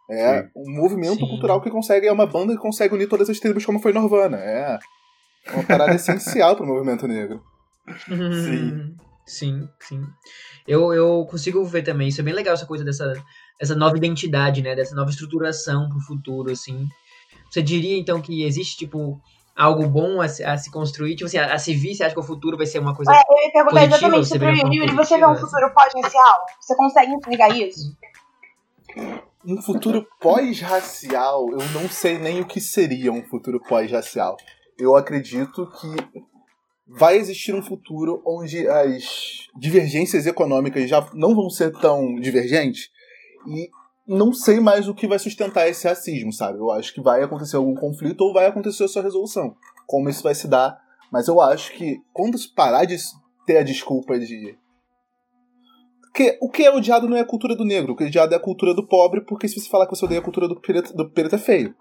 É Sim. um movimento Sim. cultural que consegue, é uma banda que consegue unir todas as tribos como foi Nirvana. É uma parada [laughs] essencial pro movimento negro. Sim. Sim, sim. Eu, eu consigo ver também, isso é bem legal, essa coisa dessa essa nova identidade, né? Dessa nova estruturação pro futuro, assim. Você diria, então, que existe, tipo, algo bom a se, a se construir? Tipo assim, a, a se vir, você acha que o futuro vai ser uma coisa... É, eu ia perguntar Positiva, exatamente pro uma Yuri. você vê um futuro pós-racial? Você consegue enxergar isso? Um futuro pós-racial, eu não sei nem o que seria um futuro pós-racial. Eu acredito que vai existir um futuro onde as divergências econômicas já não vão ser tão divergentes e não sei mais o que vai sustentar esse racismo, sabe? Eu acho que vai acontecer algum conflito ou vai acontecer a sua resolução. Como isso vai se dar. Mas eu acho que quando se parar de ter a desculpa de porque o que é odiado não é a cultura do negro, o que é odiado é a cultura do pobre, porque se você falar que você odeia a cultura do preto, do preto é feio.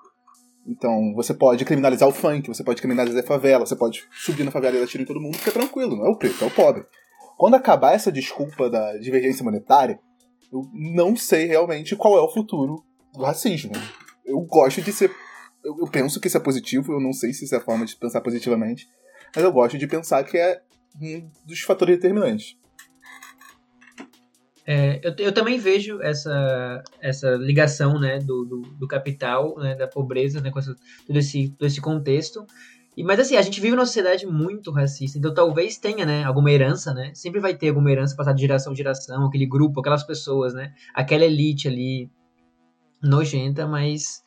Então, você pode criminalizar o funk, você pode criminalizar a favela, você pode subir na favela e tiro em todo mundo, porque é tranquilo, não é o preto, é o pobre. Quando acabar essa desculpa da divergência monetária, eu não sei realmente qual é o futuro do racismo. Eu gosto de ser. Eu, eu penso que isso é positivo, eu não sei se isso é a forma de pensar positivamente, mas eu gosto de pensar que é um dos fatores determinantes. É, eu, eu também vejo essa, essa ligação né, do, do, do capital, né, da pobreza, né, com essa, todo, esse, todo esse contexto. E, mas assim, a gente vive numa sociedade muito racista, então talvez tenha né, alguma herança, né? Sempre vai ter alguma herança passada de geração em geração, aquele grupo, aquelas pessoas, né? Aquela elite ali nojenta, mas,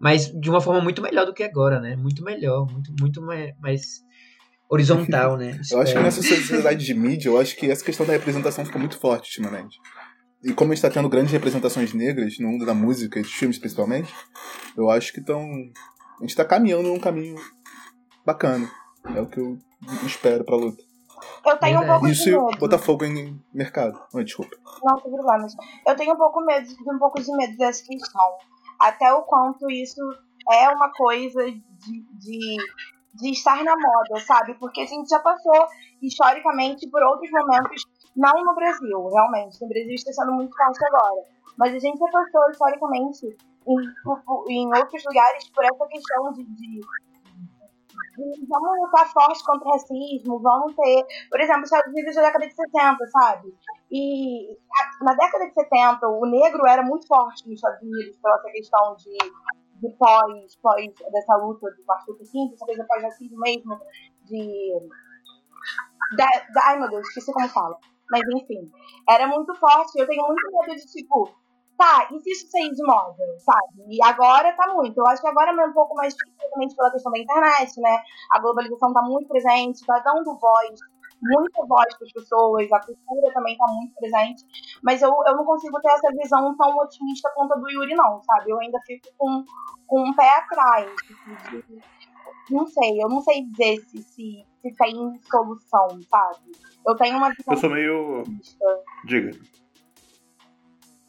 mas de uma forma muito melhor do que agora, né? Muito melhor, muito, muito mais, horizontal, né? [laughs] Eu acho que nessa sociedade de mídia, eu acho que essa questão da representação fica muito forte ultimamente. E como a gente está tendo grandes representações negras no mundo da música e dos filmes principalmente, eu acho que estão. A gente está caminhando num caminho bacana. É o que eu espero pra luta. Eu tenho um pouco Isso de medo. botar fogo em mercado. Oi, desculpa. Não problemas. Eu tenho um pouco medo, de um pouco de medo dessa questão. Até o quanto isso é uma coisa de, de, de estar na moda, sabe? Porque a gente já passou historicamente por outros momentos, não no Brasil, realmente. No Brasil está sendo muito forte agora. Mas a gente já passou historicamente em, em outros lugares por essa questão de, de de- vamos lutar forte contra o racismo, vamos ter, por exemplo, os Estados Unidos da década de 70, sabe? E na década de 70, o negro era muito forte nos Estados Unidos pela essa questão de, de pós, pós dessa luta do Martin Luther King, essa coisa pós-racismo mesmo, de. Da, da, ai meu Deus, esqueci como fala. Mas enfim, era muito forte. Eu tenho muito medo de tipo, tá, e se isso sair de moda, sabe? E agora tá muito. Eu acho que agora é um pouco mais principalmente pela questão da internet, né? A globalização tá muito presente, tá dando voz, muita voz para as pessoas, a cultura também tá muito presente. Mas eu, eu não consigo ter essa visão tão otimista quanto a do Yuri, não, sabe? Eu ainda fico com, com um pé atrás. de- Não sei, eu não sei dizer se, se, se tem solução, sabe? Eu tenho uma visão Eu sou meio. otimista. Diga.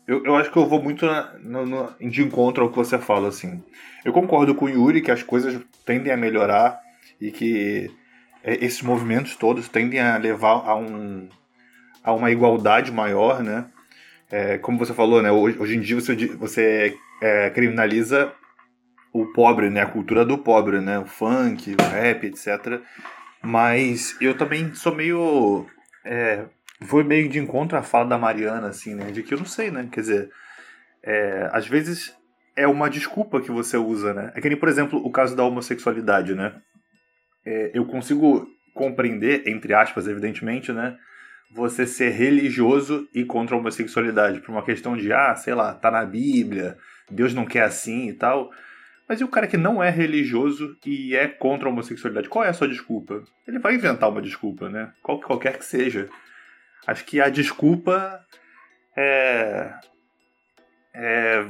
Eu, eu acho que eu vou muito na, no, no- de encontro ao que você fala, assim. Eu concordo com o Yuri que as coisas tendem a melhorar e que é, esses movimentos todos tendem a levar a, um, a uma igualdade maior, né? É, como você falou, né? Hoje, hoje em dia você, você é, criminaliza o pobre, né? A cultura do pobre, né? O funk, o rap, etc. Mas eu também sou meio é, foi meio de encontro à fala da Mariana, assim, né? De que eu não sei, né? Quer dizer, é, às vezes é uma desculpa que você usa, né? É que nem, por exemplo, o caso da homossexualidade, né? É, eu consigo compreender, entre aspas, evidentemente, né? Você ser religioso e contra a homossexualidade, por uma questão de, ah, sei lá, tá na Bíblia, Deus não quer assim e tal. Mas e o cara que não é religioso e é contra a homossexualidade? Qual é a sua desculpa? Ele vai inventar uma desculpa, né? Qual, qualquer que seja. Acho que a desculpa é, é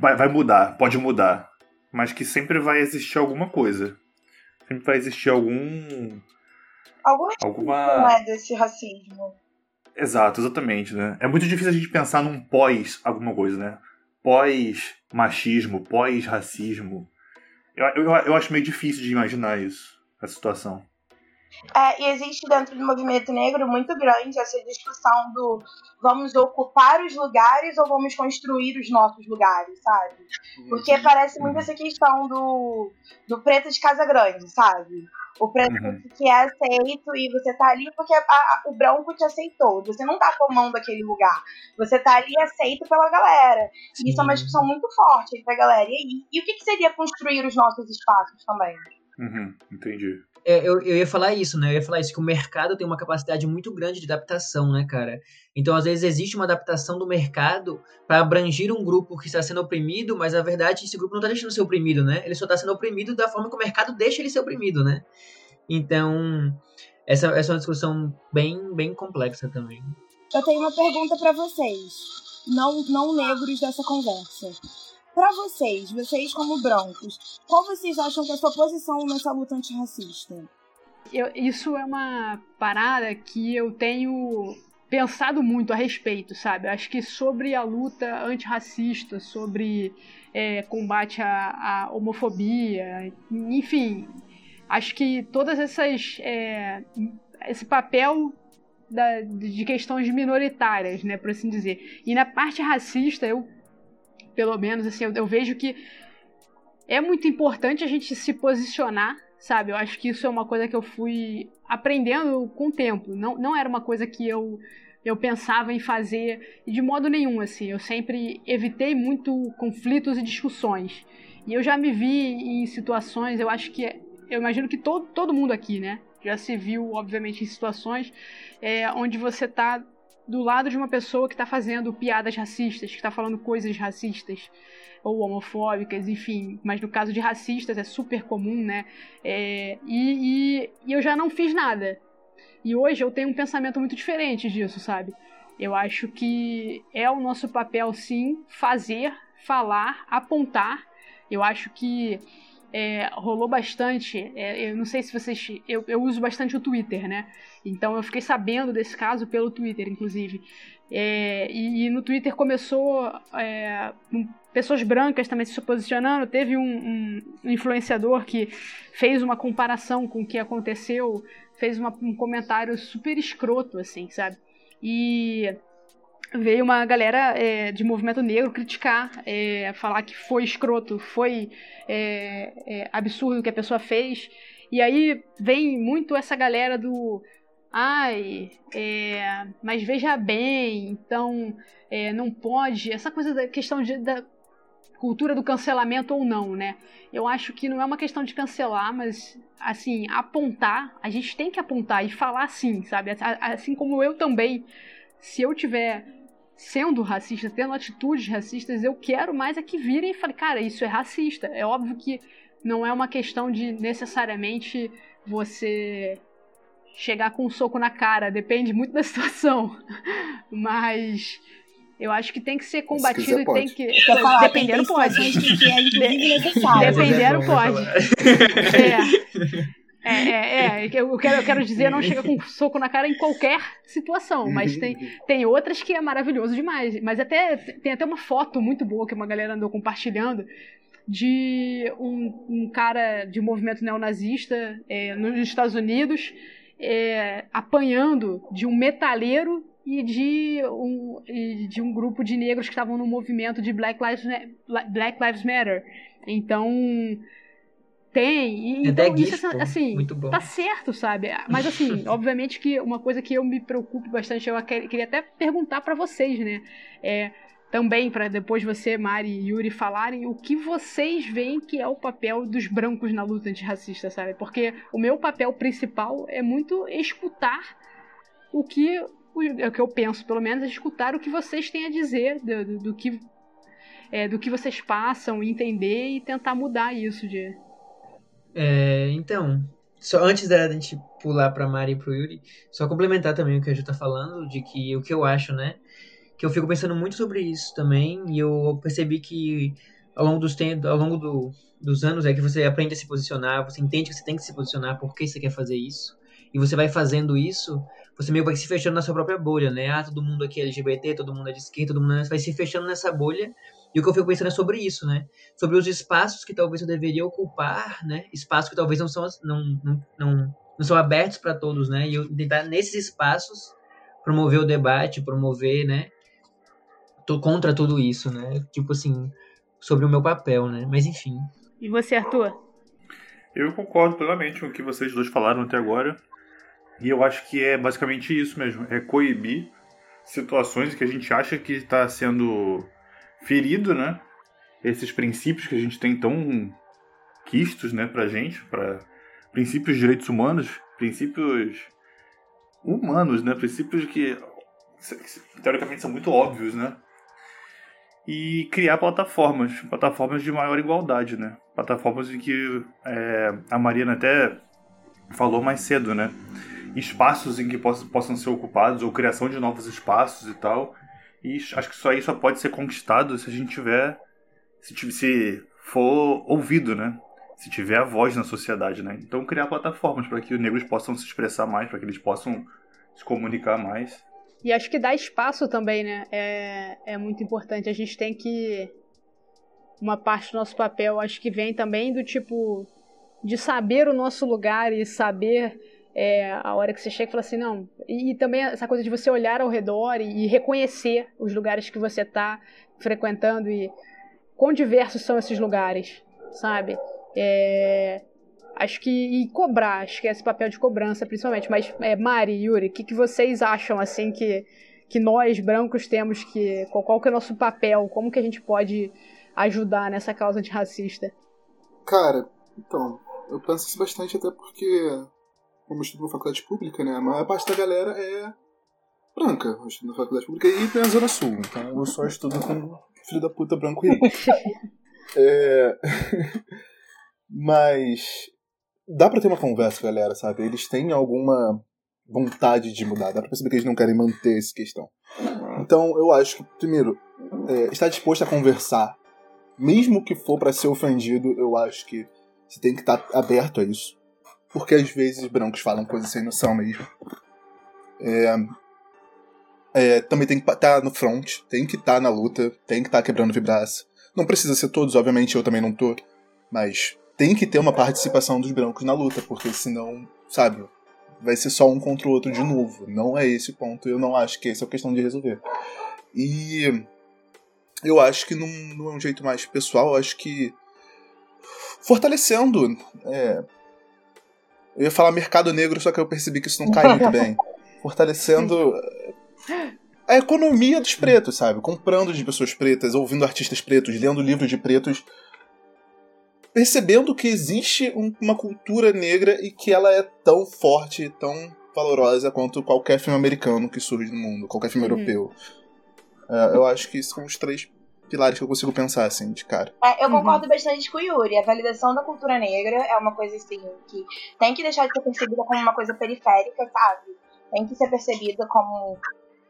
vai, vai mudar, pode mudar. Mas que sempre vai existir alguma coisa. Sempre vai existir algum. Alguma, alguma... Né, desse racismo. Exato, exatamente, né? É muito difícil a gente pensar num pós alguma coisa, né? pós-machismo, pós-racismo. Eu, eu, eu acho meio difícil de imaginar isso, a situação. É, e existe dentro do movimento negro muito grande essa discussão do vamos ocupar os lugares ou vamos construir os nossos lugares, sabe? Porque uhum. parece muito essa questão do, do preto de casa grande, sabe? O preto uhum. que é aceito e você tá ali porque a, a, o branco te aceitou. Você não tá tomando aquele lugar. Você tá ali aceito pela galera. E isso é uma discussão muito forte entre a galera. E, e o que, que seria construir os nossos espaços também? Uhum, entendi. É, eu, eu ia falar isso, né? Eu ia falar isso, que o mercado tem uma capacidade muito grande de adaptação, né, cara? Então, às vezes, existe uma adaptação do mercado para abranger um grupo que está sendo oprimido, mas na verdade esse grupo não está deixando de ser oprimido, né? Ele só está sendo oprimido da forma que o mercado deixa ele ser oprimido, né? Então, essa, essa é uma discussão bem, bem complexa também. Eu tenho uma pergunta para vocês, não, não negros dessa conversa. Para vocês, vocês como brancos, qual vocês acham que é a sua posição nessa luta antirracista? Eu, isso é uma parada que eu tenho pensado muito a respeito, sabe? Acho que sobre a luta antirracista, sobre é, combate à, à, homofobia, enfim, acho que todas essas. É, esse papel da, de questões minoritárias, né, por assim dizer. E na parte racista, eu pelo menos, assim, eu, eu vejo que é muito importante a gente se posicionar, sabe? Eu acho que isso é uma coisa que eu fui aprendendo com o tempo. Não, não era uma coisa que eu, eu pensava em fazer de modo nenhum, assim. Eu sempre evitei muito conflitos e discussões. E eu já me vi em situações, eu acho que. Eu imagino que todo, todo mundo aqui, né? Já se viu, obviamente, em situações é, onde você está do lado de uma pessoa que está fazendo piadas racistas, que está falando coisas racistas ou homofóbicas, enfim. Mas no caso de racistas é super comum, né? É, e, e, e eu já não fiz nada. E hoje eu tenho um pensamento muito diferente disso, sabe? Eu acho que é o nosso papel, sim, fazer, falar, apontar. Eu acho que é, rolou bastante. É, eu não sei se vocês. Eu, eu uso bastante o Twitter, né? Então eu fiquei sabendo desse caso pelo Twitter, inclusive. É, e, e, no Twitter começou é, pessoas brancas também se posicionando. Teve um, um, influenciador que fez uma comparação com o que aconteceu, fez uma, um comentário super escroto, assim, sabe? E veio uma galera é, de movimento negro criticar, é, falar que foi escroto, foi é, é, absurdo o que a pessoa fez. E aí vem muito essa galera do. Ai, é, mas veja bem, então é, não pode. Essa coisa da questão de, da cultura do cancelamento ou não, né? Eu acho que não é uma questão de cancelar, mas assim, apontar, a gente tem que apontar e falar sim, sabe? Assim como eu também, se eu tiver sendo racista, tendo atitudes racistas, eu quero mais é que virem e falem, cara, isso é racista. É óbvio que não é uma questão de necessariamente você chegar com um soco na cara, depende muito da [laughs] situação. Mas eu acho que tem que ser combatido e tem que. Falar, dependendo tem pode. Que é, [laughs] Dependendo pode. É. [laughs] É, é, é, [laughs] eu quero, eu quero dizer, não chega com um [laughs] soco na cara em qualquer situação, mas tem, tem outras que é maravilhoso demais. Mas até tem até uma foto muito boa que uma galera andou compartilhando de um, um cara de movimento neonazista é, nos Estados Unidos é, apanhando de um metalheiro e de um, e de um grupo de negros que estavam no movimento de Black Lives, Black Lives Matter. Então Tem, e então isso, GIF, pô. assim, Muito bom. tá certo, sabe? Mas assim, [laughs] obviamente que uma coisa que eu me preocupo bastante, eu que- queria até perguntar pra vocês, né? É, também pra depois você, Mari e Yuri falarem o que vocês veem que é o papel dos brancos na luta antirracista, sabe? Porque o meu papel principal é muito escutar o que o, é o que eu penso, pelo menos, é escutar o que vocês têm a dizer do, do- do que é, do que vocês passam, entender e tentar mudar isso de É, então, só antes da gente pular pra Mari e pro Yuri, só complementar também o que a Ju tá falando, de que o que eu acho, né? Que eu fico pensando muito sobre isso também, e eu percebi que ao longo dos tempos, ao longo do- dos anos é que você aprende a se posicionar, você entende que você tem que se posicionar, por que você quer fazer isso, e você vai fazendo isso, você meio que vai se fechando na sua própria bolha, né? Ah, todo mundo aqui é LGBT, todo mundo é de esquerda, todo mundo é... vai se fechando nessa bolha, e o que eu fico pensando é sobre isso, né? sobre os espaços que talvez eu deveria ocupar, né? Espaços que talvez não são não, não, não, não são abertos para todos, né? E eu tentar nesses espaços promover o debate, promover, né? Tô contra tudo isso, né? Tipo assim, sobre o meu papel, né? Mas enfim. E você, Arthur? Eu concordo plenamente com o que vocês dois falaram até agora. E eu acho que é basicamente isso mesmo. É coibir situações que a gente acha que está sendo ferido, né? Esses princípios que a gente tem tão quistos, né, pra gente, para princípios de direitos humanos, princípios humanos, né? Princípios que teoricamente são muito óbvios, né? E criar plataformas, plataformas de maior igualdade, né? Plataformas em que é, a Mariana até falou mais cedo, né? Espaços em que poss possam ser ocupados ou criação de novos espaços e tal. E acho que isso aí só pode ser conquistado se a gente tiver, se, se for ouvido, né? Se tiver a voz na sociedade, né? Então criar plataformas para que os negros possam se expressar mais, para que eles possam se comunicar mais. E acho que dar espaço também, né? É, é muito importante. A gente tem que. Uma parte do nosso papel, acho que vem também do tipo. De saber o nosso lugar e saber é, a hora que você chega e fala assim, não. E, e também essa coisa de você olhar ao redor e, e reconhecer os lugares que você está frequentando e quão diversos são esses lugares, sabe? É, acho que. E cobrar, acho que é esse papel de cobrança, principalmente. Mas, é, Mari, Yuri, o que, que vocês acham, assim, que, que nós, brancos, temos que. Qual, qual que é o nosso papel? Como que a gente pode ajudar nessa causa antirracista? Cara, então, eu penso isso bastante até porque, como eu estudo na faculdade pública, né, a maior parte da galera é branca. Eu estudo na faculdade pública e tem a Zona Sul, então eu só estudo com filho da puta branco rico. [laughs] é... Mas dá pra ter uma conversa, galera, sabe? Eles têm alguma vontade de mudar, dá pra perceber que eles não querem manter essa questão. Então eu acho que, primeiro, é, estar disposto a conversar, mesmo que for pra ser ofendido, eu acho que você tem que estar aberto a isso. Porque às vezes brancos falam coisas sem noção mesmo. É, é, também tem que estar no front, tem que estar na luta, tem que estar quebrando vibraça. Não precisa ser todos, obviamente, eu também não tô. Mas tem que ter uma participação dos brancos na luta, porque senão, sabe, vai ser só um contra o outro de novo. Não é esse o ponto, eu não acho que essa é a questão de resolver. E eu acho que num, num jeito mais pessoal, acho que fortalecendo. é, eu ia falar mercado negro, só que eu percebi que isso não cai muito bem. [laughs] Fortalecendo a economia dos pretos, sabe? Comprando de pessoas pretas, ouvindo artistas pretos, lendo livros de pretos. Percebendo que existe um- uma cultura negra e que ela é tão forte, tão valorosa quanto qualquer filme americano que surge no mundo, qualquer filme Uhum. europeu. É, eu acho que são os três pilares que eu consigo pensar, assim, de cara. É, eu Uhum. concordo bastante com o Yuri. A validação da cultura negra é uma coisa assim que tem que deixar de ser percebida como uma coisa periférica, sabe? Tem que ser percebida como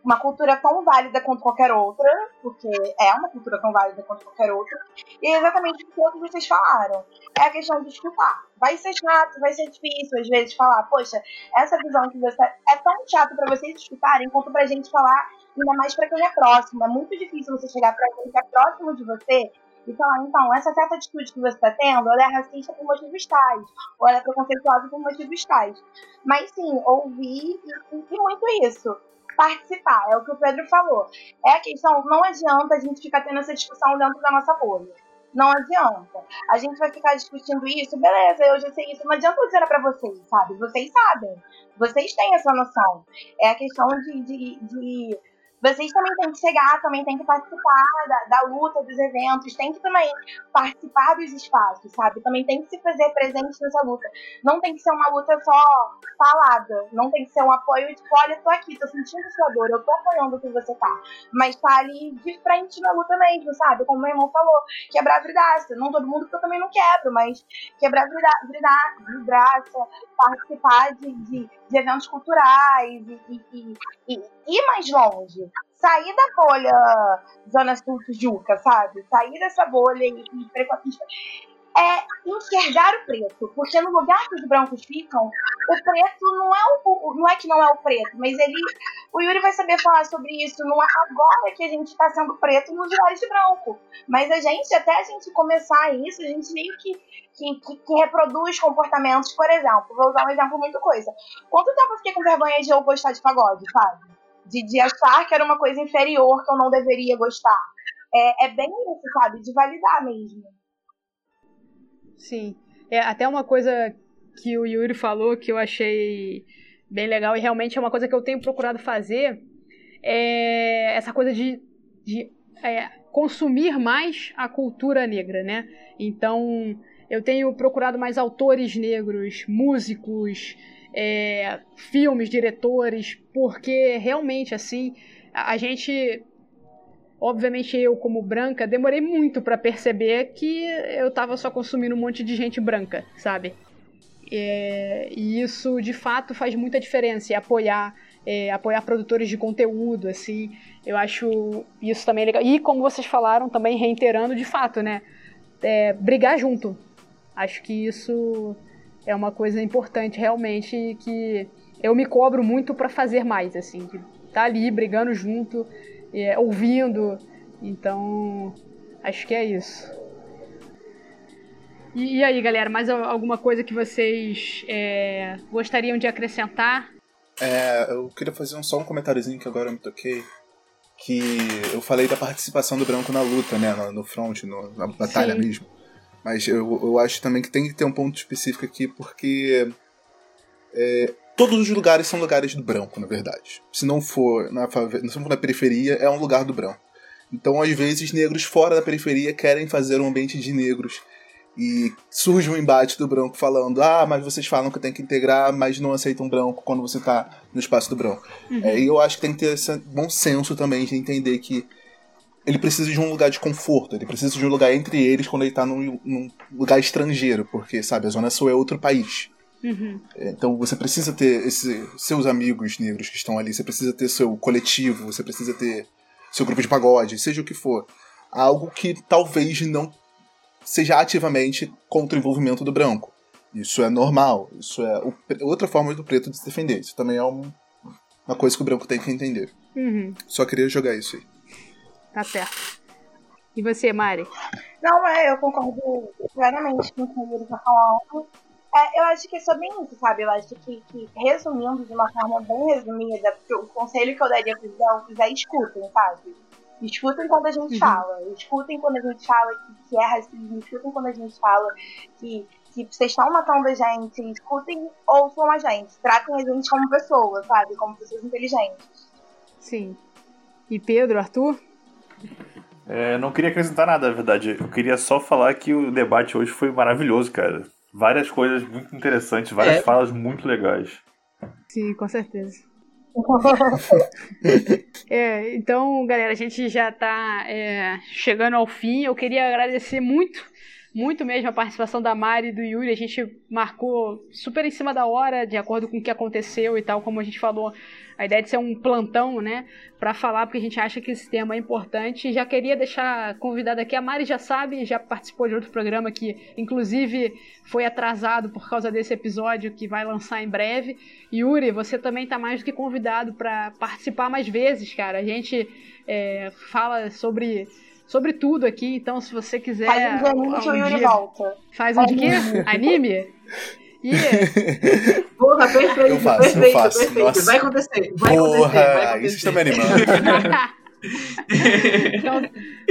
uma cultura tão válida quanto qualquer outra, porque é uma cultura tão válida quanto qualquer outra. E é exatamente o que todos vocês falaram. É a questão de escutar. Vai ser chato, vai ser difícil às vezes falar, poxa, essa visão que você é tão chato pra vocês escutarem quanto pra gente falar ainda mais pra quem é próximo. É muito difícil você chegar pra quem é próximo de você e falar, então, essa certa atitude que você está tendo, ela é racista por motivos tais, ou ela é preconceituosa por motivos tais. Mas sim, ouvir e, e muito isso. Participar, é o que o Pedro falou. É a questão, não adianta a gente ficar tendo essa discussão dentro da nossa bolha. Não adianta. A gente vai ficar discutindo isso, beleza, eu já sei isso. Não adianta eu dizer pra vocês, sabe? Vocês sabem. Vocês têm essa noção. É a questão de, de, de vocês também têm que chegar, também têm que participar da, da, luta, dos eventos, tem que também participar dos espaços, sabe? Também tem que se fazer presente nessa luta. Não tem que ser uma luta só falada, não tem que ser um apoio de, olha, tô aqui, tô sentindo sua dor, eu tô apoiando o que você tá. Mas tá ali de frente na luta mesmo, sabe? Como meu irmão falou, quebrar vidraça. Não todo mundo que eu também não quebro, mas quebrar a vidraça, participar de, de, de eventos culturais e, e, e, e ir mais longe sair da bolha Zona Sul Tijuca, sabe? Sair dessa bolha e, e precotista. É enxergar o preto, porque no lugar que os brancos ficam, o preto não é o, não é que não é o preto, mas ele, o Yuri vai saber falar sobre isso. Não é agora que a gente está sendo preto nos lugares de branco, mas a gente até a gente começar isso, a gente meio que que, que, que, reproduz comportamentos, por exemplo, vou usar um exemplo muito coisa. Quanto tempo eu fiquei com vergonha de eu gostar de pagode, sabe? De, de achar que era uma coisa inferior que eu não deveria gostar. É, é bem isso, sabe? De validar mesmo. Sim. É até uma coisa que o Yuri falou que eu achei bem legal e realmente é uma coisa que eu tenho procurado fazer é essa coisa de, de é, consumir mais a cultura negra, né? Então eu tenho procurado mais autores negros, músicos, é, filmes, diretores, porque realmente assim a, gente obviamente eu como branca demorei muito para perceber que eu tava só consumindo um monte de gente branca, sabe? É, e isso de fato faz muita diferença e apoiar é, apoiar produtores de conteúdo assim eu acho isso também legal e como vocês falaram também reiterando de fato né é, brigar junto acho que isso é uma coisa importante realmente que eu me cobro muito para fazer mais, assim, de tá ali brigando junto, é, ouvindo. Então, acho que é isso. E, e aí, galera, mais alguma coisa que vocês é, gostariam de acrescentar? É, eu queria fazer um, só um comentáriozinho que agora eu me toquei. Que eu falei da participação do branco na luta, né? No, no front, no, na batalha Sim. mesmo. Mas eu, eu acho também que tem que ter um ponto específico aqui, porque é, todos os lugares são lugares do branco, na verdade. Se não for na, se não for na periferia, é um lugar do branco. Então, às vezes, negros fora da periferia querem fazer um ambiente de negros. E surge um embate do branco falando: ah, mas vocês falam que tem que integrar, mas não aceitam branco quando você está no espaço do branco. Uhum. É, e eu acho que tem que ter esse bom senso também de entender que ele precisa de um lugar de conforto, ele precisa de um lugar entre eles quando ele tá num, num lugar estrangeiro, porque, sabe, a Zona Sul é outro país. Uhum. Então você precisa ter esse, seus amigos negros que estão ali, você precisa ter seu coletivo, você precisa ter seu grupo de pagode, seja o que for. Algo que talvez não seja ativamente contra o envolvimento do branco. Isso é normal, isso é o, outra forma do preto de se defender. Isso também é um, uma coisa que o branco tem que entender. Uhum. Só queria jogar isso aí. Tá certo. E você, Mari? Não, é, eu concordo plenamente com o que ele tá falando. É, eu acho que é só bem isso, sabe? Eu acho que, que, resumindo de uma forma bem resumida, o conselho que eu daria para os elfos é escutem, sabe? Escutem quando a gente uhum. fala. Escutem quando a gente fala que, que é racismo. Escutem quando a gente fala que, que vocês estão matando a gente. Escutem, ouçam a gente. Tratem a gente como pessoas, sabe? Como pessoas inteligentes. Sim. E Pedro, Arthur? [laughs] É, não queria acrescentar nada, na verdade. Eu queria só falar que o debate hoje foi maravilhoso, cara. Várias coisas muito interessantes, várias é. falas muito legais. Sim, com certeza. [laughs] é, então, galera, a gente já está é, chegando ao fim. Eu queria agradecer muito, muito mesmo a participação da Mari e do Yuri. A gente marcou super em cima da hora, de acordo com o que aconteceu e tal, como a gente falou a ideia de ser um plantão, né, para falar, porque a gente acha que esse tema é importante. Já queria deixar convidada aqui, a Mari já sabe, já participou de outro programa que, inclusive, foi atrasado por causa desse episódio que vai lançar em breve. Yuri, você também está mais do que convidado para participar mais vezes, cara. A gente é, fala sobre sobre tudo aqui, então se você quiser. Faz um anime que o Yuri volta. Faz um de quê? Anime? [laughs] Yeah. Porra, perfeito. Eu faço, perfeito, eu faço. Perfeito. Vai acontecer. Vai Porra, acontecer. Vai acontecer. isso está me animando. [laughs] Então,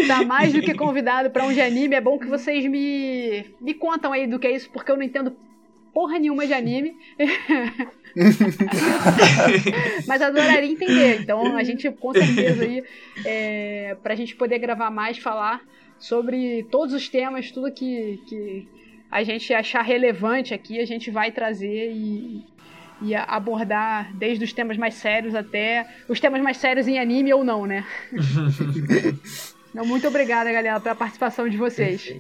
tá mais do que convidado para um de anime. É bom que vocês me, me contam aí do que é isso, porque eu não entendo porra nenhuma de anime. [laughs] [laughs] Mas adoraria entender. Então a gente com certeza aí, é, pra gente poder gravar mais, falar sobre todos os temas, tudo que, que a gente achar relevante aqui, a gente vai trazer e, e abordar desde os temas mais sérios até os temas mais sérios em anime ou não, né? [laughs] então, muito obrigada, galera, pela participação de vocês.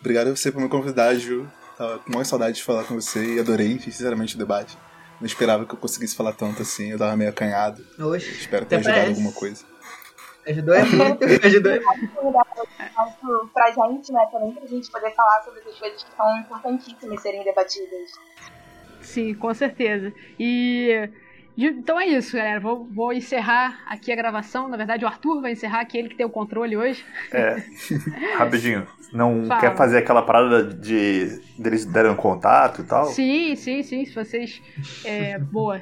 Obrigado a você por me convidar, Ju. Tava com muita saudade de falar com você e adorei, sinceramente, o debate. Não esperava que eu conseguisse falar tanto assim, eu tava meio acanhado. Oxe, Espero ter ajudado alguma coisa. Ajudou é muito, [laughs] ajudou é muito. pra gente, né, também pra gente poder falar sobre essas coisas que são importantíssimas serem debatidas. Sim, com certeza. E então é isso, galera. Vou, vou, encerrar aqui a gravação. Na verdade, o Arthur vai encerrar, aqui ele que tem o controle hoje. É. [laughs] Rapidinho. Não Fala. quer fazer aquela parada de deles deram contato e tal? Sim, sim, sim. Se vocês. É, boa.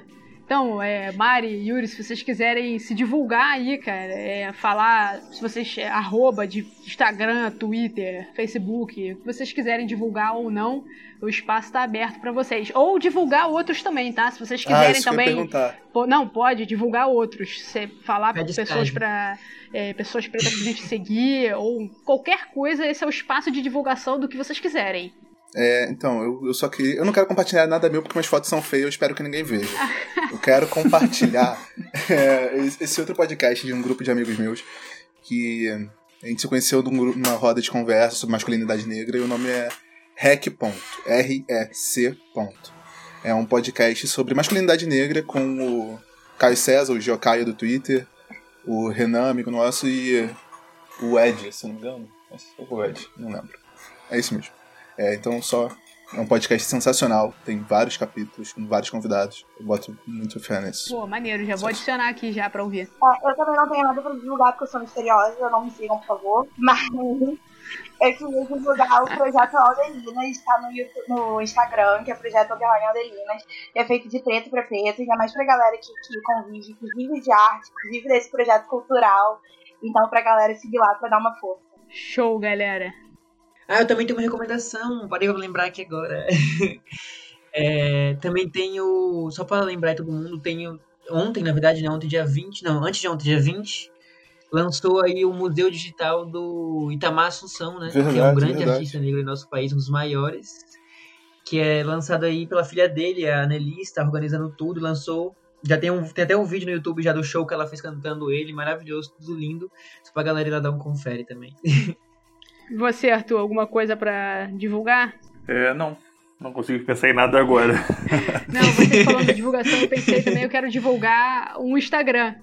Então, é, Mari, Yuri, se vocês quiserem se divulgar aí, cara, é, falar, se vocês, é, arroba de Instagram, Twitter, Facebook, se vocês quiserem divulgar ou não, o espaço está aberto para vocês. Ou divulgar outros também, tá? Se vocês ah, quiserem ah, também. Pô, não, pode divulgar outros. Você falar para pessoas para é, pessoas pretas pra gente seguir, ou qualquer coisa, esse é o espaço de divulgação do que vocês quiserem. É, então, eu, eu só queria. Eu não quero compartilhar nada meu porque minhas fotos são feias, eu espero que ninguém veja. Eu quero compartilhar [laughs] é, esse outro podcast de um grupo de amigos meus que a gente se conheceu numa roda de conversa sobre masculinidade negra e o nome é REC. R-E-C. É um podcast sobre masculinidade negra com o Caio César, o Geocaio do Twitter, o Renan, amigo nosso, e o Ed, se não me engano. O Ed, não lembro. É isso mesmo. É, então só é um podcast sensacional, tem vários capítulos com vários convidados. Eu boto muito fé nisso. Pô, maneiro, já vou adicionar aqui já pra ouvir. É, eu também não tenho nada pra divulgar porque eu sou misteriosa, não me sigam, por favor. Mas [laughs] eu queria divulgar o projeto Aldelinas, está no, YouTube, no Instagram, que é o projeto Aldelinas. É feito de preto pra preto, ainda mais pra galera que, que convive, que vive de arte, que vive desse projeto cultural. Então, pra galera seguir lá pra dar uma força. Show, galera! Ah, eu também tenho uma recomendação, parei pra lembrar aqui agora. [laughs] é, também tenho, só para lembrar todo mundo, tenho ontem, na verdade, né, ontem dia 20, não, antes de ontem, dia 20, lançou aí o Museu Digital do Itamar Assunção, né? Verdade, que é um grande verdade. artista negro em nosso país, um dos maiores. Que é lançado aí pela filha dele, a Anneli, está organizando tudo, lançou. Já tem, um, tem até um vídeo no YouTube já do show que ela fez cantando ele, maravilhoso, tudo lindo. Só pra galera ir lá dar um confere também. [laughs] Você, Arthur, alguma coisa para divulgar? É, não. Não consigo pensar em nada agora. [laughs] não, você [laughs] falando de divulgação, eu pensei também, eu quero divulgar um Instagram.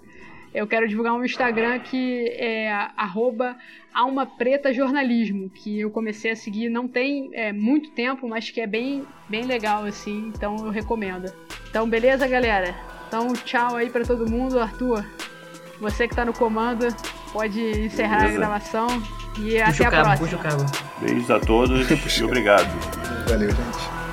Eu quero divulgar um Instagram que é arroba que eu comecei a seguir não tem é, muito tempo, mas que é bem, bem legal, assim, então eu recomendo. Então, beleza, galera? Então, tchau aí para todo mundo. Arthur, você que tá no comando, pode encerrar beleza. a gravação. E puxa até a cabo, próxima. Beijos a todos [laughs] e obrigado. Valeu, gente.